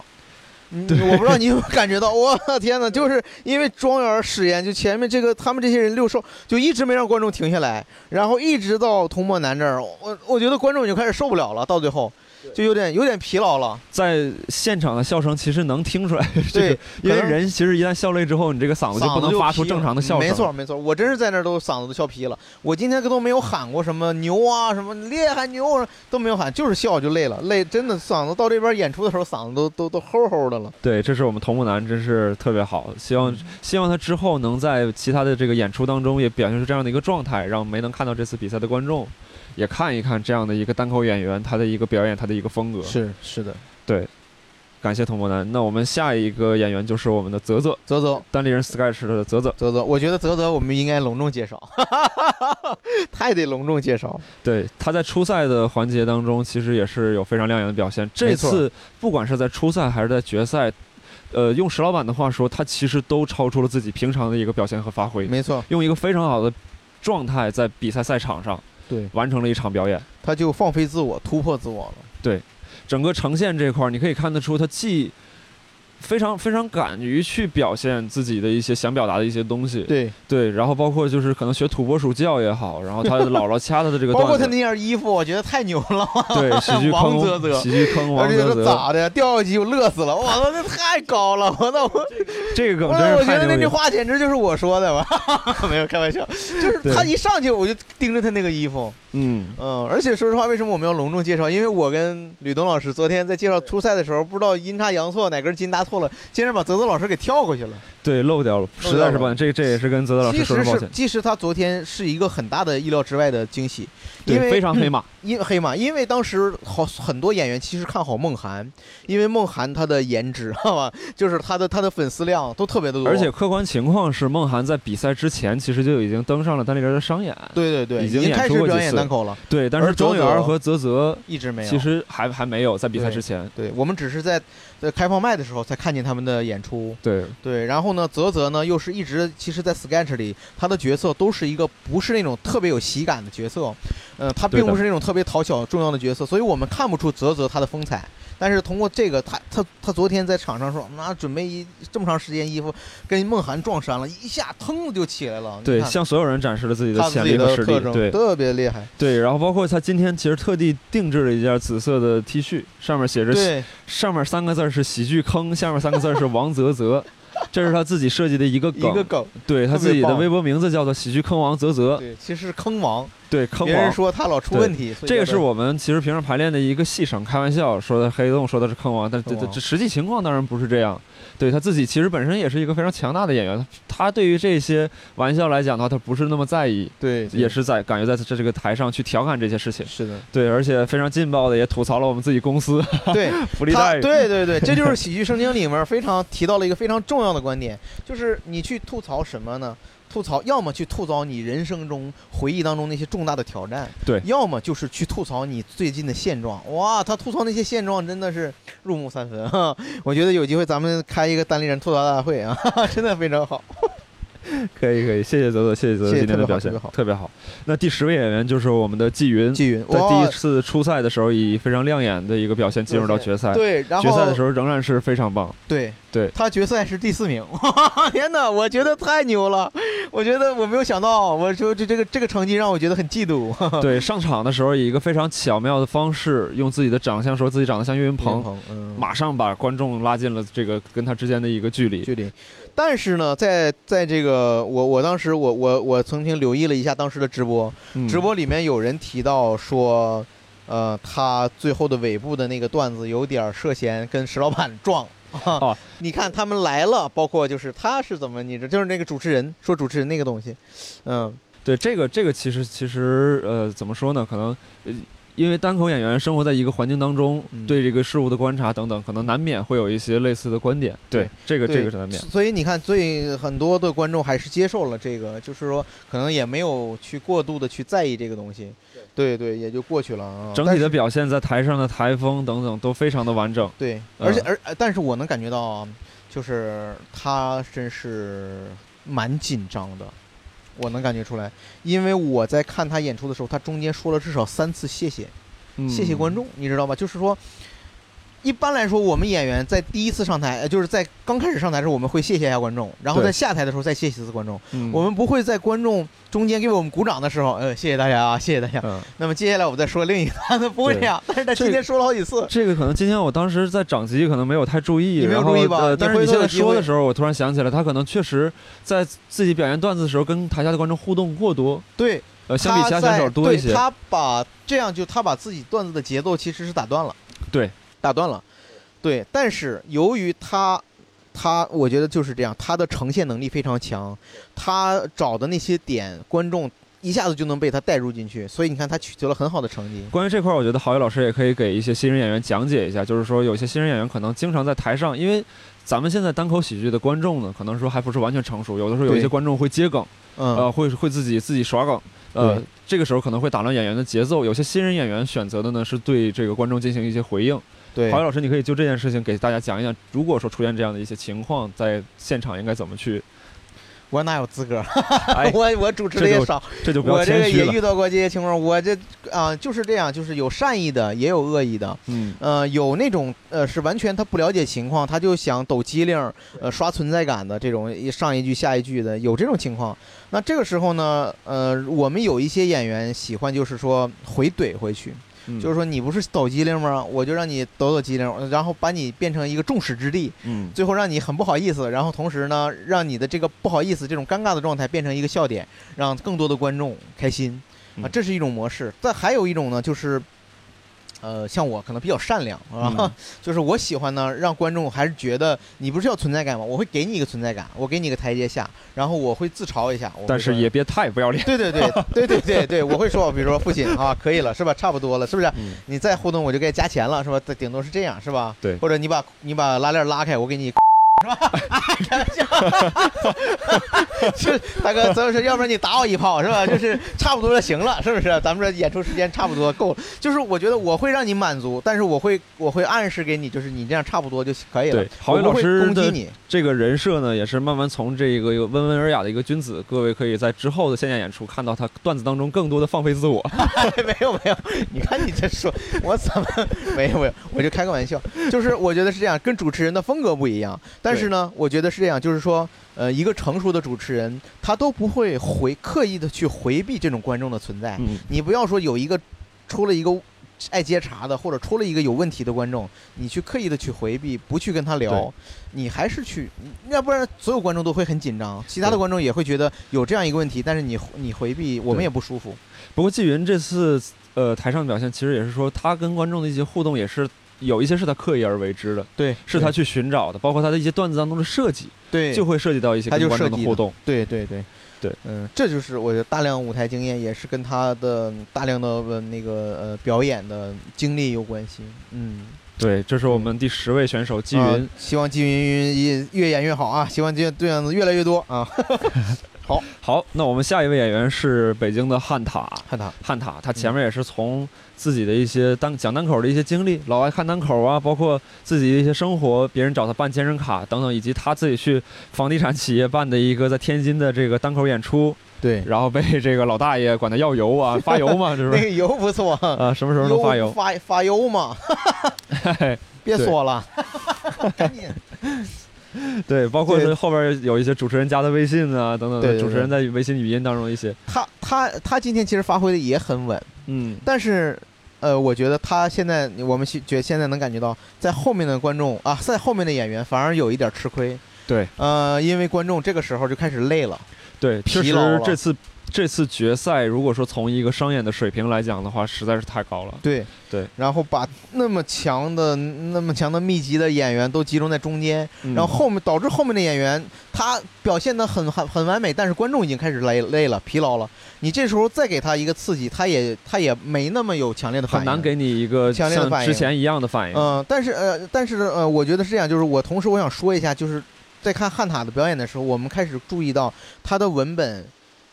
嗯我不知道你有没有感觉到，我的天哪！就是因为庄园试验，就前面这个他们这些人六兽就一直没让观众停下来，然后一直到童漠南这儿，我我觉得观众已经开始受不了了，到最后就有点有点疲劳了。在现场的笑声其实能听出来，这对个，因为可能人其实一旦笑累之后，你这个嗓子就不能发出正常的笑声。没错，没错，我真是在那儿都嗓子都笑劈了。我今天都没有喊过什么牛啊，什么厉害牛啊都没有喊，就是笑就累了，累真的嗓子到这边演出的时候嗓子都都都齁齁的了。对，这是我们童木男，真是特别好。希望希望他之后能在其他的这个演出当中也表现出这样的一个状态，让没能看到这次比赛的观众也看一看这样的一个单口演员他的一个表演，他的一个风格。是是的，对感谢童博南。那我们下一个演员就是我们的泽泽，泽泽单立人 Sketch 的泽泽。泽泽，我觉得泽泽我们应该隆重介绍，太得隆重介绍。对，他在初赛的环节当中，其实也是有非常亮眼的表现。这次不管是在初赛还是在决赛，呃，用石老板的话说，他其实都超出了自己平常的一个表现和发挥，没错，用一个非常好的状态在比赛赛场上对，完成了一场表演。他就放飞自我，突破自我了。对整个呈现这块儿，你可以看得出他既非常非常敢于去表现自己的一些想表达的一些东西，对，对，然后包括就是可能学土拨鼠叫也好，然后他姥姥掐他的这个包括，他那件衣服，我觉得太牛了。对，喜剧王坑，泽泽喜剧坑王泽泽，咋的？掉下去我乐死了！我操，那太高了！我操，我 这个梗我真是我觉得那句。话简直就是我说的吧？没有开玩笑，就是他一上去我就盯着他那个衣服，嗯，嗯，而且说实话，为什么我们要隆重介绍？因为我跟吕东老师昨天在介绍初赛的时候，不知道阴差阳错哪根筋搭错了，竟然把泽泽老师给跳过去了。对，漏掉了，实在是抱歉，这这也是跟泽泽老师说声抱歉。实是其实他昨天是一个很大的意料之外的惊喜，因对，为非常黑马。因黑马，因为当时好很多演员其实看好梦涵，因为梦涵她的颜值，好吧，就是她的她的粉丝量都特别的多，而且客观情况是，梦涵在比赛之前其实就已经登上了单立人的商演。对对对，已已经演开始表演单口了，对，但是庄园和泽泽一直没有。其实还还没有在比赛之前。对我们只是在在开放麦的时候才看见他们的演出，对，对，然后呢，泽泽呢又是一直其实，在 Sketch 里，他的角色都是一个不是那种特别有喜感的角色，呃，他并不是那种特别讨巧重要的角色，所以我们看不出泽泽他的风采。但是通过这个，他他他昨天在场上说，那准备一这么长时间衣服跟梦涵撞衫了，一下腾就起来了。对，向所有人展示了自己的潜力和实力。对特别厉害。对，然后包括他今天其实特地定制了一件紫色的 T 恤，上面写着对，上面三个字是喜剧坑，下面三个字是王泽泽，这是他自己设计的一个梗。一个梗，对他自己的微博名字叫做喜剧坑王泽泽，对，其实是坑王，对坑别人王。说他老出问题，所以这个是我们其实平时排练的一个戏声，开玩笑说的黑洞说的是坑王，但这坑王这这实际情况当然不是这样。对他自己其实本身也是一个非常强大的演员，他对于这些玩笑来讲的话，他不是那么在意，对，也是在敢于在这这个台上去调侃这些事情。是的，对，而且非常劲爆的也吐槽了我们自己公司对。福利待遇。对对对，这就是喜剧圣经里面非常提到了一个非常重要的观点，就是你去吐槽什么呢？吐槽，要么去吐槽你人生中回忆当中那些重大的挑战，对要么就是去吐槽你最近的现状。哇，他吐槽那些现状真的是入木三分哈！我觉得有机会咱们开一个单立人吐槽大会啊，真的非常好。可以可以，谢谢泽泽，谢谢泽泽今天的表现特别好特别好。那第十位演员就是我们的季云，季云，在第一，次初赛的时候以非常亮眼的一个表现进入到决赛。对，然后决赛的时候仍然是非常棒。对对他决赛是第四名，哇 天哪，我觉得太牛了！我觉得我没有想到，我说这这个这个成绩让我觉得很嫉妒。对，上场的时候以一个非常巧妙的方式，用自己的长相说自己长得像岳云鹏，嗯，马上把观众拉近了这个跟他之间的一个距离。距离。但是呢，在在这个我我当时我我我曾经留意了一下当时的直播，嗯。直播里面有人提到说，呃，他最后的尾部的那个段子有点涉嫌跟石老板撞。哦。你看他们来了，包括就是他是怎么，你这就是那个主持人说主持人那个东西，嗯，对这个这个其实其实呃怎么说呢？可能呃因为单口演员生活在一个环境当中，嗯对这个事物的观察等等，可能难免会有一些类似的观点。对对，这个这个是难免。所以你看，所以很多的观众还是接受了这个，就是说可能也没有去过度的去在意这个东西，对对，也就过去了啊。整体的表现在台上的台风等等都非常的完整。对，嗯而且而呃但是我能感觉到啊，就是他真是蛮紧张的，我能感觉出来，因为我在看他演出的时候，他中间说了至少三次谢谢，嗯谢谢观众，你知道吧？就是说，一般来说，我们演员在第一次上台，呃就是在刚开始上台的时候，我们会谢谢一下观众，然后在下台的时候再谢谢一次观众。嗯我们不会在观众中间给我们鼓掌的时候，呃，谢谢大家啊，谢谢大家。嗯，那么接下来我再说另一个，他不会这样，但是他今天说了好几次。这个可能今天我当时在掌机可能没有太注意，你没有注意吧呃但是你现在说的时候，我突然想起来，他可能确实在自己表演段子的时候跟台下的观众互动过多，对，呃，相比其他选手多一些。他把这样就他把自己段子的节奏其实是打断了，对，打断了，对。但是由于他，他我觉得就是这样，他的呈现能力非常强，他找的那些点，观众一下子就能被他带入进去，所以你看他取得了很好的成绩。关于这块儿，我觉得郝宇老师也可以给一些新人演员讲解一下，就是说有些新人演员可能经常在台上，因为咱们现在单口喜剧的观众呢，可能说还不是完全成熟，有的时候有一些观众会接梗，嗯，呃，会会自己自己耍梗，呃，这个时候可能会打乱演员的节奏。有些新人演员选择的呢是对这个观众进行一些回应。对郝宇，老师，你可以就这件事情给大家讲一讲，如果说出现这样的一些情况，在现场应该怎么去？我哪有资格？哎，我我主持的也少，这就不要我这个。也遇到过这些情况，我这啊、就是这样，就是有善意的，也有恶意的。嗯，呃，有那种呃是完全他不了解情况，他就想抖机灵儿，呃刷存在感的这种一上一句下一句的，有这种情况。那这个时候呢，呃，我们有一些演员喜欢就是说回怼回去，嗯就是说你不是抖机灵吗？我就让你抖抖机灵，然后把你变成一个众矢之的，嗯，最后让你很不好意思，然后同时呢，让你的这个不好意思这种尴尬的状态变成一个笑点，让更多的观众开心啊，嗯这是一种模式。但还有一种呢，就是。呃，像我可能比较善良啊，嗯 就是我喜欢呢，让观众还是觉得你不是要存在感吗？我会给你一个存在感，我给你一个台阶下，然后我会自嘲一下。但是也别太不要脸。对对 对对对对对，我会说，比如说父亲啊，可以了是吧？差不多了是不是？嗯你再互动我就该加钱了是吧？顶多是这样是吧？对或者你把你把拉链拉开，我给你。是吧？开玩笑，是大哥，咱是要不然你打我一炮是吧？就是差不多就行了，是不是？咱们这演出时间差不多够了。就是我觉得我会让你满足，但是我会我会暗示给你，就是你这样差不多就可以了对。郝宇我不会老师的攻击你，这个人设呢，也是慢慢从这个一个温文尔雅的一个君子，各位可以在之后的线下演出看到他段子当中更多的放飞自我。没有没有，你看你这说，我怎么没有没有，我就开个玩笑，就是我觉得是这样，跟主持人的风格不一样，但是呢，我觉得是这样，就是说，呃，一个成熟的主持人，他都不会回刻意的去回避这种观众的存在。嗯，你不要说有一个出了一个爱接茬的，或者出了一个有问题的观众，你去刻意的去回避，不去跟他聊，你还是去，要不然所有观众都会很紧张，其他的观众也会觉得有这样一个问题，但是你你回避，我们也不舒服。不过季云这次呃台上表现，其实也是说他跟观众的一些互动，也是有一些是他刻意而为之的，对，是他去寻找的，包括他的一些段子当中的设计，对就会涉及到一些观众的互动。对对对对，嗯，这就是我觉得大量舞台经验，也是跟他的大量的呃那个呃表演的经历有关系。嗯，对，这是我们第十位选手季云。啊希望季云云越演越好啊！希望这这样子越来越多啊！好，好那我们下一位演员是北京的汉塔。汉塔，汉塔，他前面也是从自己的一些单讲单口的一些经历，老爱看单口啊，包括自己的一些生活，别人找他办健身卡等等，以及他自己去房地产企业办的一个在天津的这个单口演出，对，然后被这个老大爷管他要油啊，发油嘛，这是不是？那个油不错，啊，什么时候能发油？发发油嘛，嘿 别说了，赶紧。对，包括后边有一些主持人加的微信啊，等等的，对对主持人在微信语音当中一些，他他他今天其实发挥的也很稳，嗯，但是，呃，我觉得他现在我们觉觉现在能感觉到，在后面的观众啊，在后面的演员反而有一点吃亏。对，呃，因为观众这个时候就开始累了。对，疲劳了这次这次决赛，如果说从一个商演的水平来讲的话，实在是太高了。对对，然后把那么强的、那么强的密集的演员都集中在中间，嗯然后后面导致后面的演员他表现的很很很完美，但是观众已经开始累累了、疲劳了。你这时候再给他一个刺激，他也他也没那么有强烈的反应。很难给你一个像强烈的反应之前一样的反应。嗯、但是呃，但是呃，我觉得是这样，就是我同时我想说一下，就是在看汉塔的表演的时候，我们开始注意到他的文本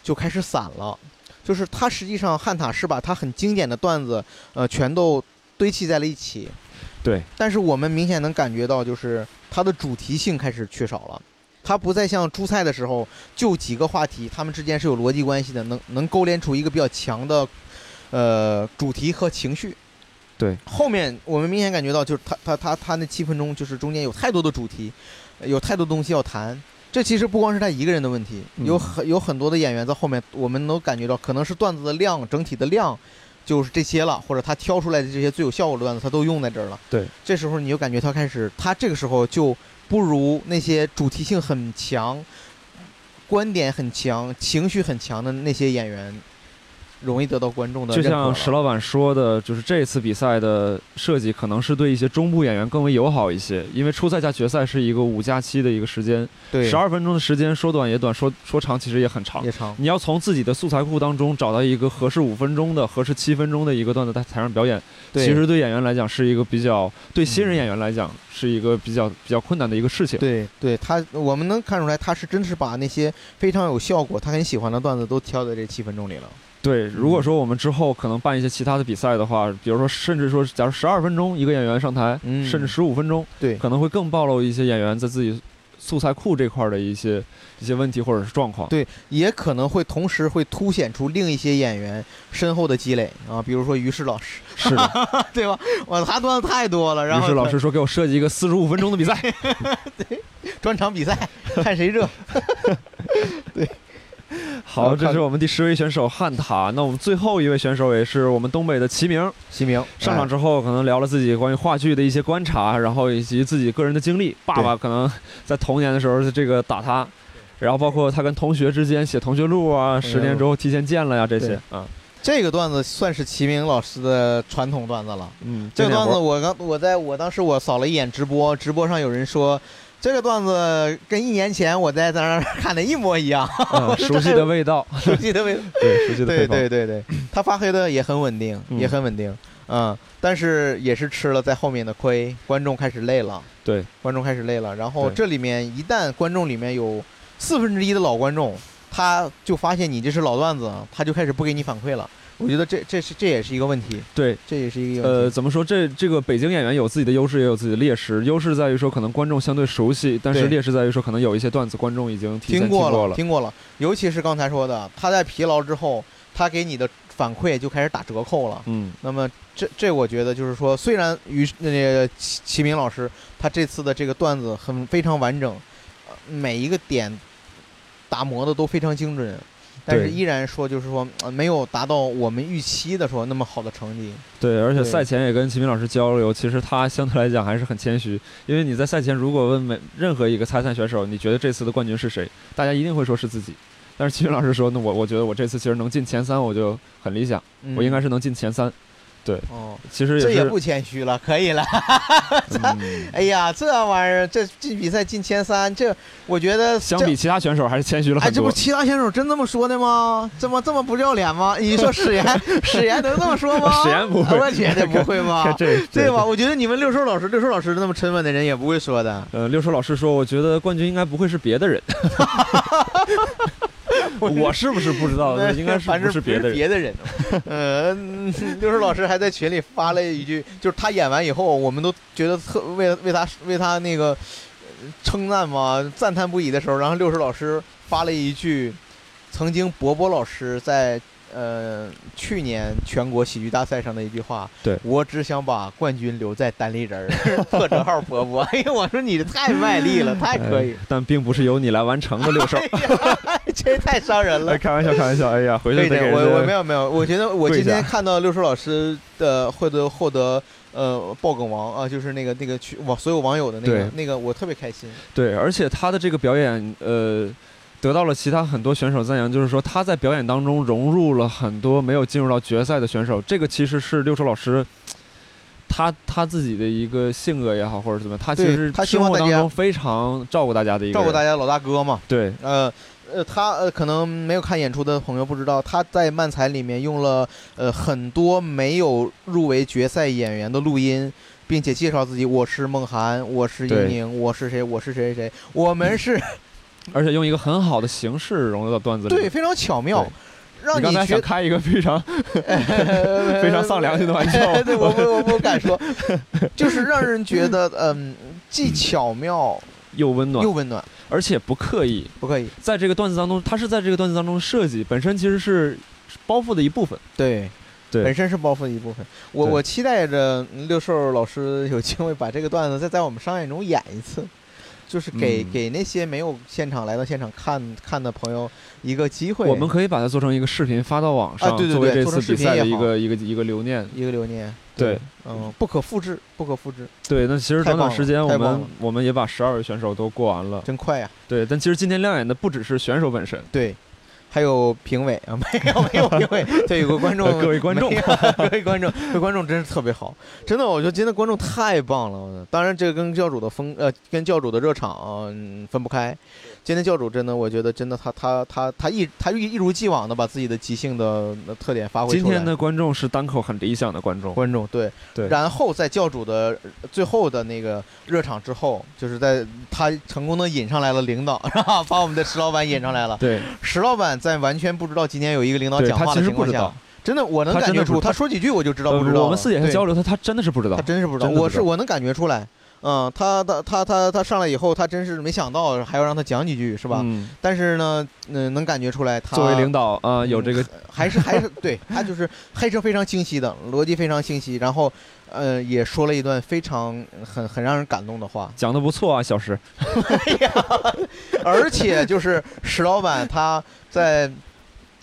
就开始散了，就是他实际上汉塔是把他很经典的段子，呃，全都堆砌在了一起，对，但是我们明显能感觉到，就是它的主题性开始缺少了。它不再像珠菜的时候，就几个话题，他们之间是有逻辑关系的，能能勾连出一个比较强的，呃，主题和情绪。对，后面我们明显感觉到，就是他他他他那七分钟，就是中间有太多的主题，有太多东西要谈。这其实不光是他一个人的问题，嗯有很有很多的演员在后面，我们能感觉到，可能是段子的量，整体的量就是这些了，或者他挑出来的这些最有效果的段子，他都用在这儿了。对，这时候你就感觉他开始，他这个时候就不如那些主题性很强、观点很强、情绪很强的那些演员容易得到观众的就像石老板说的，就是这次比赛的设计可能是对一些中部演员更为友好一些，因为初赛加决赛是一个五加七的一个时间，对十二分钟的时间说短也短，说说长其实也很长。也长，你要从自己的素材库当中找到一个合适五分钟的、合适七分钟的一个段子在台上表演，对其实对演员来讲是一个比较，对新人演员来讲是一个比较比较困难的一个事情。对对，他我们能看出来，他是真是把那些非常有效果、他很喜欢的段子都挑在这七分钟里了。对，如果说我们之后可能办一些其他的比赛的话，比如说甚至说，假如十二分钟一个演员上台，嗯甚至十五分钟，对可能会更暴露一些演员在自己素材库这块儿的一些一些问题或者是状况。对，也可能会同时会凸显出另一些演员身后的积累啊，比如说于适老师，是的，对吧？哇，他段子太多了，然后于适老师说给我设计一个四十五分钟的比赛。对专场比赛，看谁热。好，这是我们第十位选手汉塔。那我们最后一位选手也是我们东北的齐明，齐明上场之后可能聊了自己关于话剧的一些观察，然后以及自己个人的经历。爸爸可能在童年的时候这个打他，然后包括他跟同学之间写同学录啊，十年之后提前见了呀这些啊，这个段子算是齐明老师的传统段子了。嗯，这个段子我刚我在我当时我扫了一眼直播，直播上有人说。这个段子跟一年前我在在那儿看的一模一样，嗯 熟悉的味道，熟悉的味道。对，熟悉的对配方对对对，他发挥的也很稳定，嗯也很稳定，嗯，但是也是吃了在后面的亏，观众开始累了，对，观众开始累了。然后这里面一旦观众里面有四分之一的老观众，他就发现你这是老段子，他就开始不给你反馈了。我觉得这这是这也是一个问题，对，这也是一个呃，怎么说？这这个北京演员有自己的优势，也有自己的劣势。优势在于说可能观众相对熟悉，但是劣势在于说可能有一些段子观众已经听过过了，听过了，尤其是刚才说的，他在疲劳之后，他给你的反馈就开始打折扣了。嗯，那么这这我觉得就是说，虽然于那个齐齐明老师他这次的这个段子很非常完整，呃每一个点打磨的都非常精准，但是依然说就是说、呃没有达到我们预期的说那么好的成绩。对，而且赛前也跟齐明老师交流，其实他相对来讲还是很谦虚，因为你在赛前如果问每任何一个参赛选手，你觉得这次的冠军是谁，大家一定会说是自己。但是齐明老师说，那我我觉得我这次其实能进前三，我就很理想，我应该是是能进前三。哦，其实也，这也不谦虚了，可以了。嗯哎呀，这玩意儿这进比赛进前三，这我觉得相比其他选手还是谦虚了哎，很多这不。其他选手真这么说的吗？这么这么不要脸吗？你说史岩，史岩能这么说吗？史岩不会我觉得不会吧？这对吧？？我觉得你们六叔老师，六叔老师那么沉稳的人也不会说的。呃，六叔老师说，我觉得冠军应该不会是别的人。我是不是不知道？那应该是反正不是别的人。别的人。呃，嗯六叔老师还在群里发了一句，就是他演完以后，我们都觉得特为为他为他那个呃称赞嘛，赞叹不已的时候，然后六叔老师发了一句，曾经伯伯老师在。呃，去年全国喜剧大赛上的一句话，对我只想把冠军留在单立人儿，破折号伯伯。哎呀，我说你太卖力了，太可以哎，但并不是由你来完成的，六叔。这太伤人了哎，。开玩笑，开玩笑。哎呀，回去得给我我没有没有，我觉得我今天看到六兽老师的获得获得呃爆梗王啊，就是那个那个去网所有网友的那个那个，我特别开心。对，而且他的这个表演，呃，得到了其他很多选手赞扬，就是说他在表演当中融入了很多没有进入到决赛的选手，这个其实是六叔老师。他他自己的一个性格也好，或者怎么样，他其实他希生活望大家当中非常照顾大家的一个照顾大家老大哥嘛，对，呃呃，他呃可能没有看演出的朋友不知道，他在漫才里面用了呃很多没有入围决赛演员的录音。并且介绍自己，我是梦涵，我是对英宁，我是谁，我是谁谁谁，我们是而且用一个很好的形式融入到段子里。对，非常巧妙，让你刚才觉想开一个非常非 非常丧良心的玩笑对，我不我不敢说，就是让人觉得嗯，既巧妙又温暖又，温暖，而且不刻意。不刻意。在这个段子当中，它是在这个段子当中设计本身其实是包袱的一部分。对，对本身是包袱的一部分。我我期待着六兽老师有机会把这个段子再在我们商演中演一次，就是给、嗯给那些没有现场来到现场看看的朋友一个机会。我们可以把它做成一个视频发到网上，啊对对作为这次比赛的一个一个一个留念。一个留念。对，嗯，不可复制，不可复制，对，那其实短短时间，我们我们也把十二位选手都过完了。真快呀、对，但其实今天亮眼的不只是选手本身，对，还有评委啊，没有没有评委，对，有个观众，各位观众 各位观众，各位观众真是特别好，真的，我觉得今天的观众太棒了。当然，这个跟教主的风呃，跟教主的热场、嗯、分不开。今天教主真的，我觉得真的他他他他一他一一如既往的把自己的即兴的呃特点发挥出来。今天的观众是单口很理想的观众。观众对对然后在教主的呃最后的那个热场之后，就是在他成功的引上来了领导，是吧？把我们的石老板引上来了。对，石老板在完全不知道今天有一个领导讲话其的情况下真的我能感觉出，他他说几句我就知道呃不知道了。我们私底下交流，他他真的是不知道他。真是不知道，我是我能感觉出来。嗯，他他他他他上来以后，他真是没想到还要让他讲几句，是吧？嗯，但是呢，嗯、能感觉出来他作为领导啊，有嗯这个还是还是对他就是黑是非常清晰的逻辑非常清晰，然后呃也说了一段非常很很让人感动的话，讲的不错啊，小石。而且就是石老板他在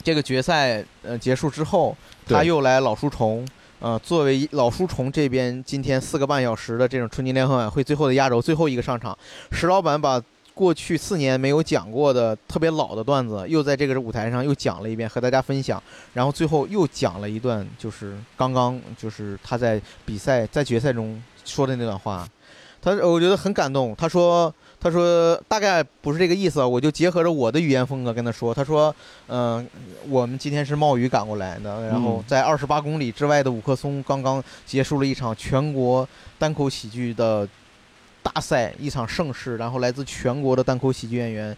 这个决赛呃结束之后，他又来老书虫。呃，作为老书虫这边今天四个半小时的这种春节联欢晚会最后的压轴，最后一个上场，石老板把过去四年没有讲过的特别老的段子，又在这个舞台上又讲了一遍，和大家分享。然后最后又讲了一段，就是刚刚就是他在比赛在决赛中说的那段话，他我觉得很感动。他说他说大概不是这个意思，我就结合着我的语言风格跟他说，他说嗯、我们今天是冒雨赶过来的，然后嗯在二十八公里之外的五棵松刚刚结束了一场全国单口喜剧的大赛，一场盛世，然后来自全国的单口喜剧演员。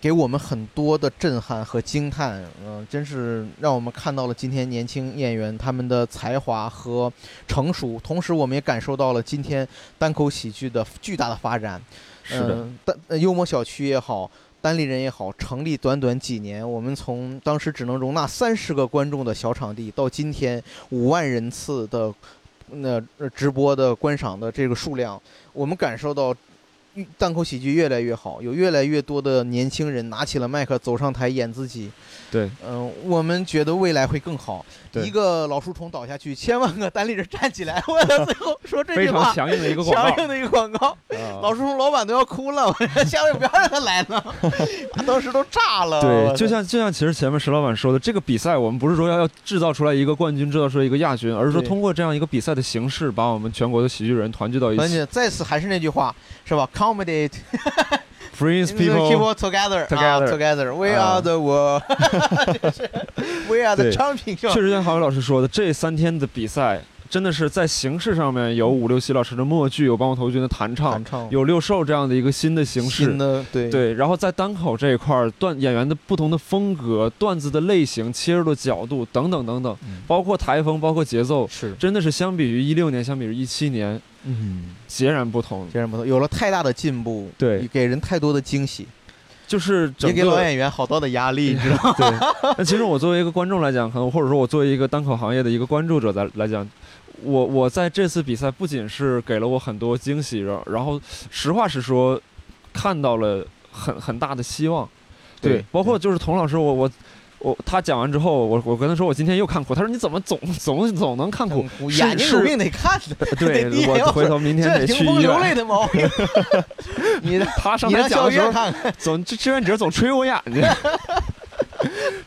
给我们很多的震撼和惊叹，嗯、真是让我们看到了今天年轻演员他们的才华和成熟，同时我们也感受到了今天单口喜剧的巨大的发展。是的，嗯，单呃幽默小区也好，单立人也好，成立短短几年，我们从当时只能容纳三十个观众的小场地，到今天五万人次的那、呃直播的观赏的这个数量，我们感受到。越单口喜剧越来越好，有越来越多的年轻人拿起了麦克走上台演自己。对，嗯、我们觉得未来会更好。对一个老树虫倒下去，千万个单立人站起来，为了最后说这非句话常，强硬的一个广告。强硬的一个广告。啊老树虫老板都要哭了，我 说下回不要让他来了，啊当时都炸了。对，就像就像其实前面石老板说的，这个比赛我们不是说要要制造出来一个冠军，制造出来一个亚军，而是说通过这样一个比赛的形式，把我们全国的喜剧人团聚到一起再次还是那句话，是吧？Accommodate，brings people people。together. 啊 together. together. We 啊 are the world，就是 we are the champion，确实像郝伟老师说的，这三天的比赛真的是在形式上面有五六七老师的默剧，有帮我头军的弹唱。有六兽这样的一个新的形式。新。的对。对，然后在单口这一块儿，段演员的不同的风格、段子的类型、切入的角度等等等等，嗯。包括台风、包括节奏，是。真的是相比于一六年、相比于一七年嗯，截然不同。截然不同，有了太大的进步，对，给人太多的惊喜，就是整也给老个演员好多的压力，你知道吗？对。那其实我作为一个观众来讲，可能或者说我作为一个单口行业的一个关注者来来讲，我我在这次比赛不仅是给了我很多惊喜，然然后实话实说，看到了很很大的希望。对包括就是童老师，我我我他讲完之后，我我跟他说我今天又看哭，他说你怎么总 总总能看哭？是眼睛有是病得看的，对我回头明天得去医院。泪的毛病，你他上你台讲的时候总这志愿者总吹我眼睛，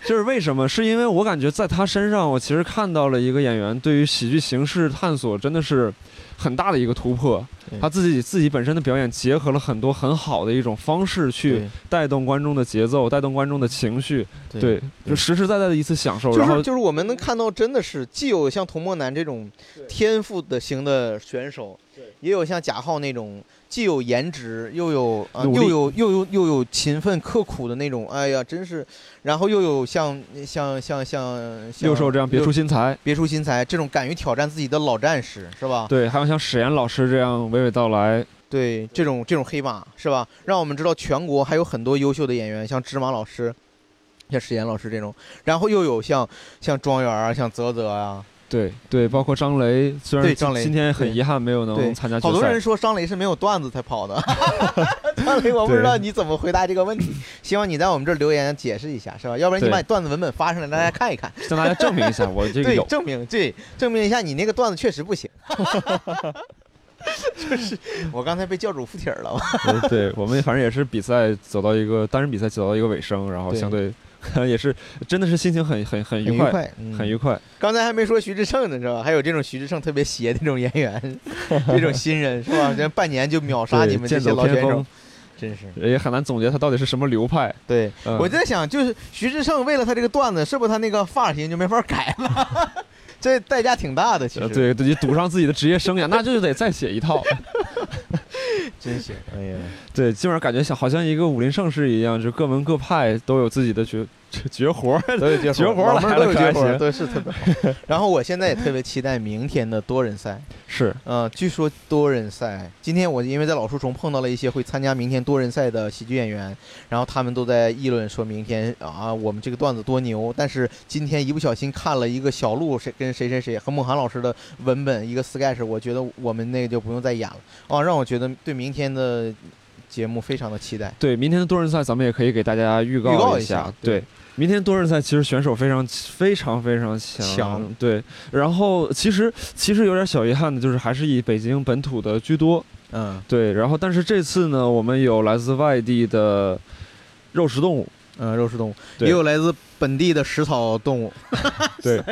就是为什么？是因为我感觉在他身上，我其实看到了一个演员对于喜剧形式探索真的是很大的一个突破。他自己自己本身的表演结合了很多很好的一种方式去带动观众的节奏，带动观众的情绪，对对，就实实在在的一次享受。就然后是就是我们能看到，真的是既有像童漠男这种天赋的型的选手，也有像贾浩那种既有颜值又有啊、又有又有又有勤奋刻苦的那种，哎呀，真是，然后又有像像像像像六兽这样别出心裁，别出心裁这种敢于挑战自己的老战士，是吧？对，还有像史岩老师这样娓娓道来，对，这种这种黑马是吧？让我们知道全国还有很多优秀的演员，像芝麻老师，像史岩老师这种，然后又有像像庄园啊，像泽泽啊，对对，包括张雷，虽然张雷今天很遗憾没有能参加决好多人，说张雷是没有段子才跑的，张雷我不知道你怎么回答这个问题，希望你在我们这儿留言解释一下，是吧？要不然你把你段子文本发上来，大家看一看，向大家证明一下我这个对有，。证明对证明一下你那个段子确实不行。就是我刚才被教主附体了，呃对我们反正也是比赛走到一个单人比赛走到一个尾声，然后对相对 也是真的是心情很很很愉快，很愉快，嗯很愉快。刚才还没说徐志胜呢，是吧？还有这种徐志胜特别邪的这种演员，这种新人是吧？这半年就秒杀你们这剑些老选手真是。也很难总结他到底是什么流派。对，嗯我在想，就是徐志胜为了他这个段子，是不是他那个发型就没法改了？这代价挺大的，其实。，呃对，自己赌上自己的职业生涯，那就得再写一套。真行。哎呀，对，基本上感觉像好像一个武林盛世一样，就各门各派都有自己的绝绝活绝绝活老妹儿都有来了绝活，行都是特别好。然后我现在也特别期待明天的多人赛。是，呃，据说多人赛，今天我因为在老树丛碰到了一些会参加明天多人赛的喜剧演员，然后他们都在议论说明天啊，我们这个段子多牛。但是今天一不小心看了一个小鹿谁跟谁谁谁和孟涵老师的文本一个 sketch，我觉得我们那个就不用再演了啊，让我觉得对明天的节目非常的期待。对，明天的多人赛咱们也可以给大家预预告一一下对对，明天多人赛其实选手非常非常非常强，强。对。然后其实其实有点小遗憾的就是还是以北京本土的居多，嗯。对。然后但是这次呢，我们有来自外地的肉食动物，嗯，肉食动物。对。也有来自本地的食草动物。对，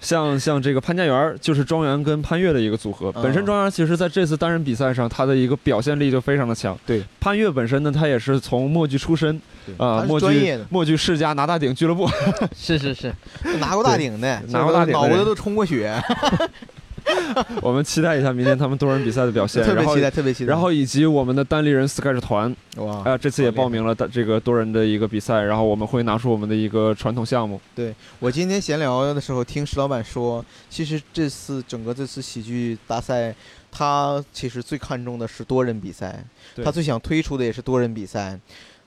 像像这个潘家园就是庄园跟潘越的一个组合。本身嗯庄园其实在这次单人比赛上，他的一个表现力就非常的强。对，潘越本身呢，他也是从默剧出身对啊，他是默剧专业的默剧世家拿大顶俱乐部。是 是是，拿过大顶的，拿过大顶脑子都充过血，我们期待一下明天他们多人比赛的表现，特别然后期待，特别期待。然后以及我们的单立人 Sketch 团哇啊，这次也报名了的这个多人的一个比赛，然后我们会拿出我们的一个传统项目。对我今天闲聊的时候听石老板说，其实这次整个这次喜剧大赛，他其实最看重的是多人比赛，他最想推出的也是多人比赛。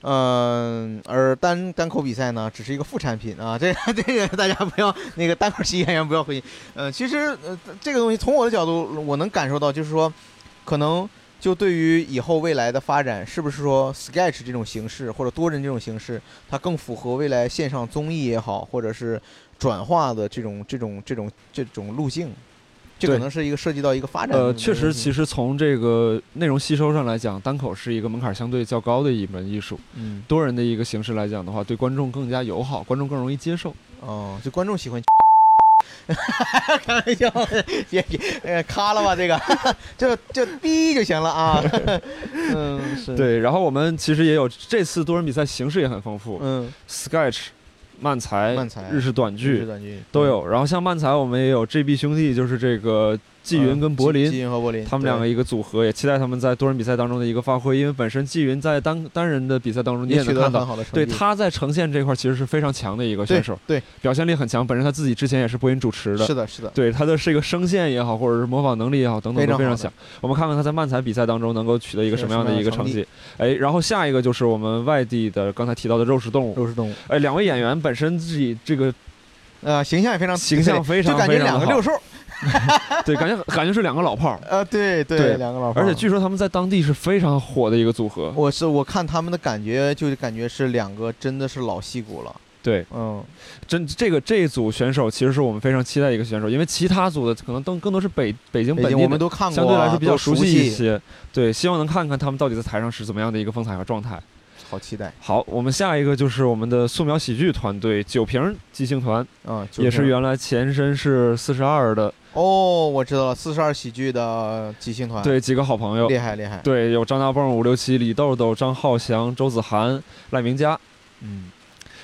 嗯，而单单口比赛呢，只是一个副产品啊，这 这个大家不要那个单口喜剧演员不要灰心。呃，其实呃这个东西从我的角度，我能感受到，就是说，可能就对于以后未来的发展，是不是说 sketch 这种形式或者多人这种形式，它更符合未来线上综艺也好，或者是转化的这种这种这种这种路径？这可能是一个涉及到一个发展。呃，确实，其实，从这个内容吸收上来讲，单口是一个门槛相对较高的一门艺术。嗯，多人的一个形式来讲的话，对观众更加友好，观众更容易接受。哦，就观众喜欢。开玩笑，别别，呃，咔了吧，这个，就就逼就行了啊。嗯，是，，对，然后我们其实也有这次多人比赛形式也很丰富、嗯，s k e t c h 漫才、漫才日式短剧短剧都。有。然后像漫才，我们也有 GB 兄弟，就是这个纪云跟柏林。季云和柏林，他们两个一个组合，也期待他们在多人比赛当中的一个发挥，因为本身纪云在单单人的比赛当中，你也能看到。对他在呈现这块其实是非常强的一个选手，对，表现力很强。本身他自己之前也是播音主持的，是的，是的，对他的这个声线也好，或者是模仿能力也好，等等都非常强。我们看看他在漫才比赛当中能够取得一个什么样的一个成绩。哎，然后下一个就是我们外地的刚才提到的肉食动物。肉食动物，哎，两位演员本身自己这个呃，形象也非常形象非常就感觉非常好两个六兽，对感觉 感觉是两个老炮儿，呃，对对两个老炮儿，而且据说他们在当地是非常火的一个组合。我是我看他们的感觉，就感觉是两个真的是老戏骨了，对，嗯，真这个这一组选手其实是我们非常期待的一个选手，因为其他组的可能更更多是北北京北京我们都看过啊，相对来说比较熟熟悉一些。对，希望能看看他们到底在台上是怎么样的一个风采和状态。好期待，好，我们下一个就是我们的素描喜剧团队九瓶即兴团，嗯，也是原原来前身是四十二的，哦，我知道了，四十二喜剧的即兴团，，对几个好朋友，厉害厉害，对，有张大蹦、五六七、李豆豆、张浩翔、周子涵、赖明佳。嗯，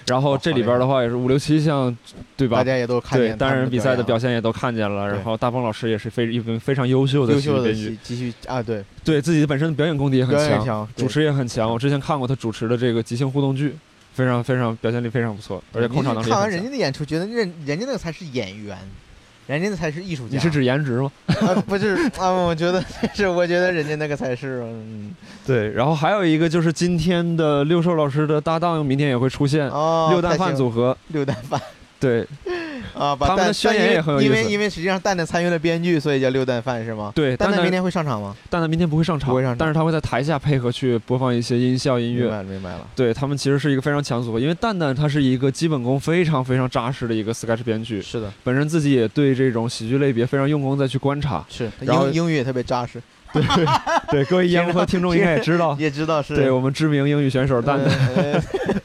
然后这里边的话也是五六七像，对吧？大？家也都看对见他们单人比赛的表现，也都看见了，然后大鹏老师也是非一名非常优秀的优喜剧编剧。秀的喜，继续啊，对，对自己本身的表演功底也很强，强，主持也很强。我之前看过他主持的这个即兴互动剧，非常非常表现力非常不错，而且控场能力也看完。人家的演出，觉得人人家那个才是演员，人家那才是艺术家。你是指颜值吗？啊，不是啊，我觉得是，我觉得人家那个才是，嗯，对，然后还有一个就是今天的六兽老师的搭档，明天也会出现哦，六蛋饭组合。六蛋饭对 啊，把他们的宣言也很有意思因为因为实际上蛋蛋参与了编剧，所以叫六蛋饭是吗？对，蛋蛋明天会上场吗？蛋蛋明天不会上场，不会上场但是他会在台下配合去播放一些音效音乐。明白了，明白了。对他们其实是一个非常强组合，因为蛋蛋他是一个基本功非常非常扎实的一个 sketch 编剧，是的，本身自己也对这种喜剧类别非常用功再去观察。是，然后英英语也特别扎实，对对各位烟幕和听众应该也知道，也知道是，对我们知名英语选手蛋蛋。呃呃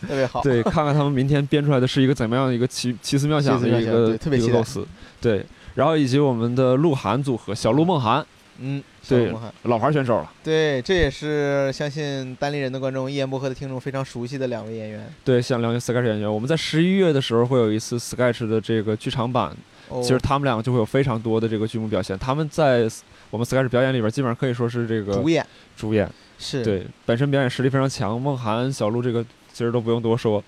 特别好。对，看看他们明天编出来的是一个怎么样的一个奇奇思妙想的一个特别一个构思。对，然后以及我们的鹿晗组合小鹿梦涵，嗯，对老牌选手了。对，这也是相信单立人的观众、一言不合的听众非常熟悉的两位演员。对，像两位 sketch 演员，我们在十一月的时候会有一次 sketch 的这个剧场版，哦其实他们两个就会有非常多的这个剧目表现。他们在我们 sketch 表演里边，基本上可以说是这个主演。主演，是，对，本身表演实力非常强。梦涵、小鹿这个其实都不用多说。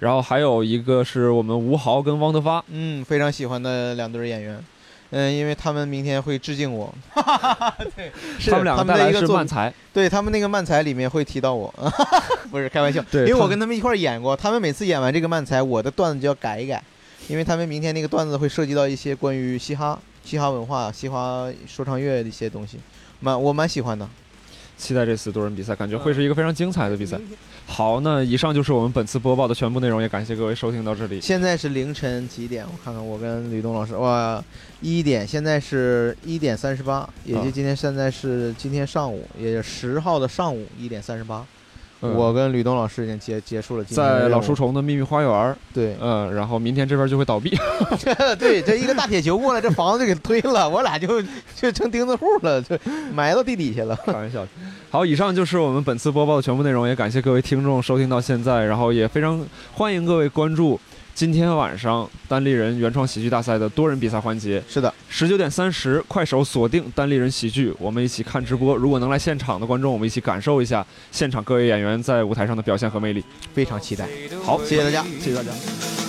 然后还有一个是我们吴豪跟汪德发，嗯，非常喜欢的两对演员。嗯，因为他们明天会致敬我。对，是他们两个带来是的一个作漫才，对他们那个漫才里面会提到我，不是开玩笑，对因为我跟他们一块儿演过，他们每次演完这个漫才，我的段子就要改一改，因为他们明天那个段子会涉及到一些关于嘻哈、嘻哈文化、嘻哈说唱乐的一些东西，蛮我蛮喜欢的。期待这次多人比赛，感觉会是一个非常精彩的比嗯赛。好，那以上就是我们本次播报的全部内容，也感谢各位收听到这里。现在是凌晨几点？我看看，我跟吕东老师，哇，一点，现在是一点三十八，也就啊今天现在是今天上午，也就十号的上午一点三十八。嗯我跟吕东老师已经结结束了今天在老书虫的秘密花园儿，对嗯，然后明天这边就会倒闭。对，这一个大铁球过来，这房子就给推了，我俩就就成钉子户了，就埋到地底下了。开玩笑。好，以上就是我们本次播报的全部内容，也感谢各位听众收听到现在，然后也非常欢迎各位关注今天晚上单立人原创喜剧大赛的多人比赛环节。是的，十九点三十，快手锁定单立人喜剧，我们一起看直播。如果能来现场的观众，我们一起感受一下现场各位演员在舞台上的表现和魅力。非常期待。好，谢谢大家。谢谢大家。